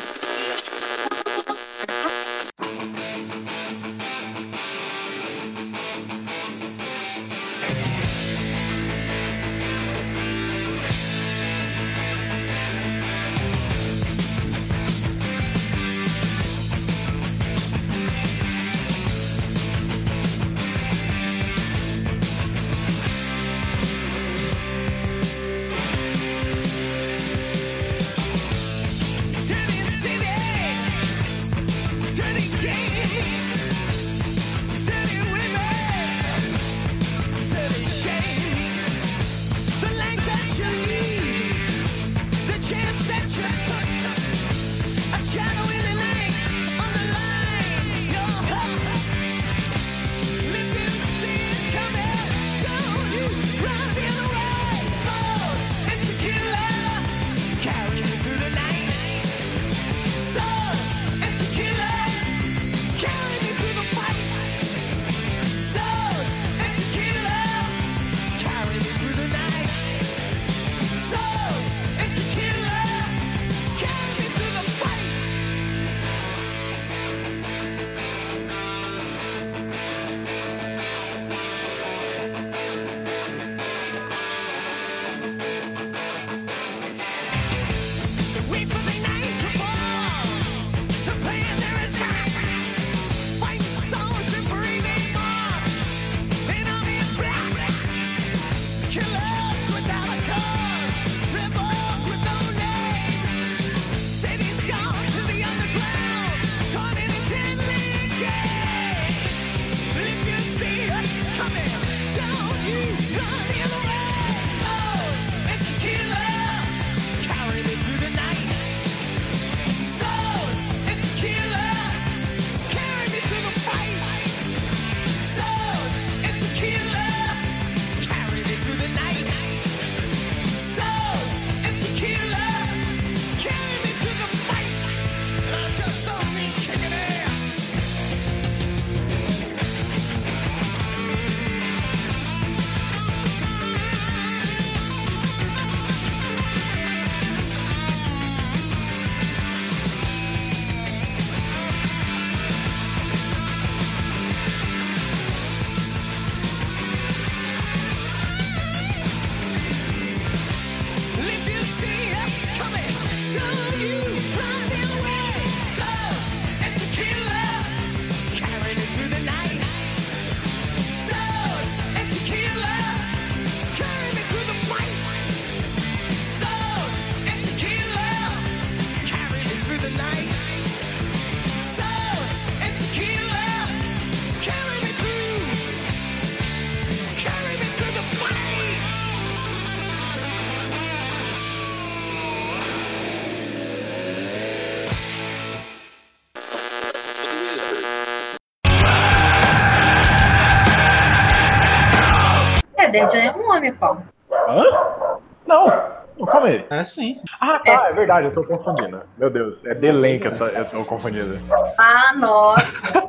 É sim. Ah, tá, É é, verdade, eu tô confundindo. Meu Deus, é Delay que eu tô, eu tô confundindo. Ah, nossa.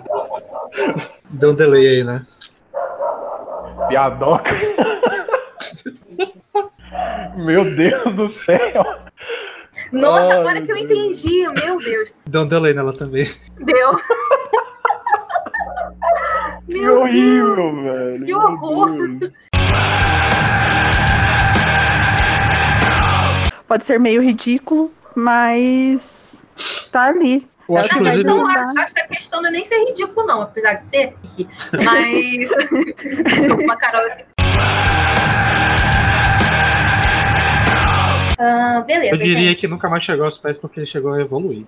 (laughs) Deu um delay aí, né? Piadoca. Meu Deus do céu. Nossa, Ai, agora que eu entendi. Meu Deus. Deu um delay nela também. Deu. Que Meu Deus. horrível, velho. Que Meu horror. Pode ser meio ridículo, mas tá ali. Eu acho É que, o A vai inclusive, questão, acho, acho que a questão não é nem ser ridículo, não, apesar de ser. Mas. (laughs) Uma Carol. Ah, beleza. eu diria gente. que nunca mais chegou aos pés porque ele chegou a evoluir.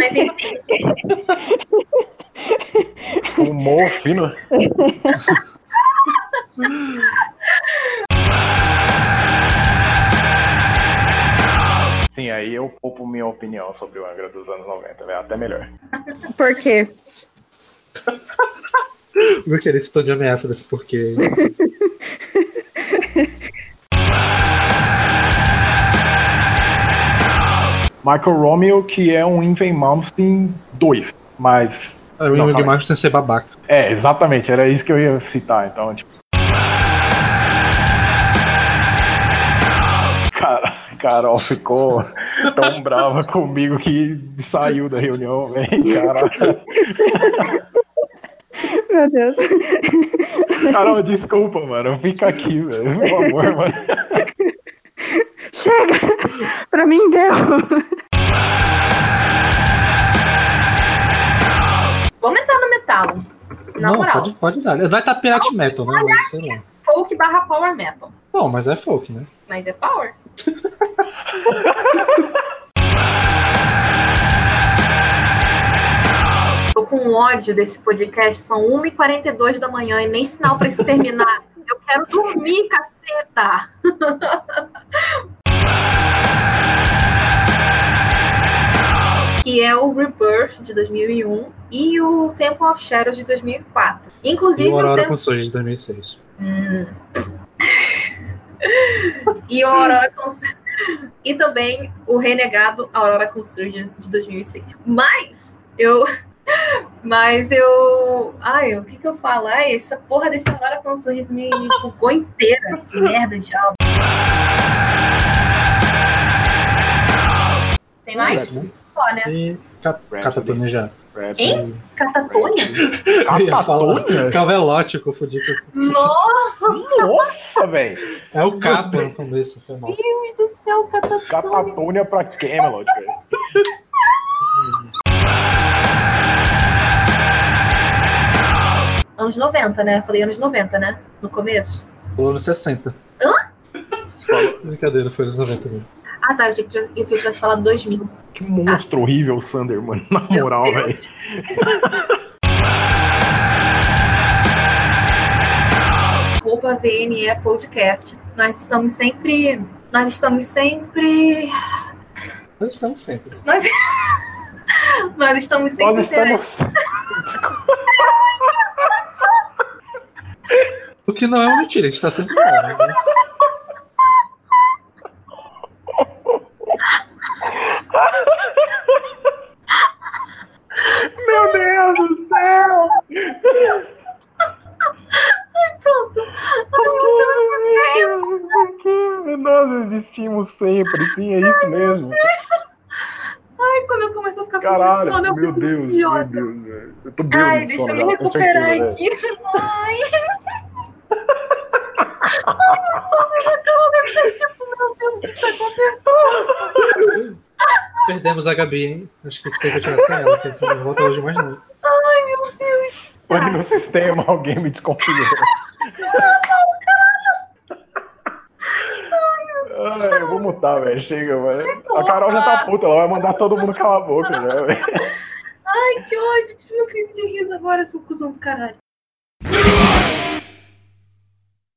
Mas enfim. Humor fino. (laughs) Sim, aí eu poupo minha opinião sobre o Angra dos anos 90, é até melhor. Por quê? (laughs) Gostei desse tom de ameaça desse porquê. (laughs) Michael Romeo, que é um Invey Malmsteen 2, mas. É o. Marcos sem ser babaca. É, exatamente, era isso que eu ia citar, então, tipo. Carol ficou tão brava comigo que saiu da reunião, velho. Caralho. Meu Deus. Carol, desculpa, mano. Fica aqui, velho. Por favor, mano. Chega! Pra mim deu. Vamos entrar no metal. Na não, moral. pode, pode dar. Vai estar pirate metal, né? Mas sei lá. Folk barra power metal. Bom, mas é folk, né? Mas é power. Tô com ódio desse podcast. São 1h42 da manhã e nem sinal pra isso terminar. Eu quero dormir, caceta! que é o Rebirth de 2001 e o Temple of Shadows de 2004. E Inclusive, o o Aurora com Surge de 2006. Hum. E o Aurora. (laughs) E também o renegado Aurora Consurgence de 2006. Mas eu. (laughs) Mas eu. Ai, o que que eu falo? Ai, essa porra desse Aurora Consurgence me, bugou inteira. Que merda de álbum. Tem mais? né? Só, né? E Ca- Rhapsody. Já. Hein? Catatônia? Eu ia falar Catatonia? Cavelote, eu confundi com. Nossa, Nossa, velho. É o capa no começo, foi mal. Deus do céu, Catatônia. Catatonia pra Camelot, velho. Anos 90, né? Falei anos 90, né? No começo. Pulou nos 60. Hã? Brincadeira, foi nos 90 mesmo. Ah, tá. Eu achei que eu tivesse falado 2000. Que monstro horrível o Sander, mano. Na Meu moral, velho. Roupa VNE Podcast. Nós estamos sempre. Nós estamos sempre. Nós estamos sempre. Nós, (laughs) nós estamos sempre. Nós estamos. O que não é uma mentira, a gente tá sempre lá, né? Meu Deus do céu! Pronto. Nós existimos sempre, sim, é isso mesmo. Ai, quando eu começo a ficar com Caralho, muito sono, eu meu fico Deus, meu idiota. Deus, velho. Eu tô bêbado Ai, de deixa eu me já, com recuperar aqui. Ai. Ai, meu sono acabou de tipo, meu Deus, o que tá acontecendo? (laughs) Perdemos a Gabi, hein? Acho que a gente tem que tirar sem ela, que a gente não volta hoje mais não. Ai, meu Deus. Pane no sistema, alguém me desconfigurou. (laughs) Ai, eu vou mutar, velho. Chega, velho. A Carol já tá puta, ela vai mandar todo mundo calar a boca, já, velho. Ai, que ódio. Tive uma crise de riso agora, seu cuzão do caralho.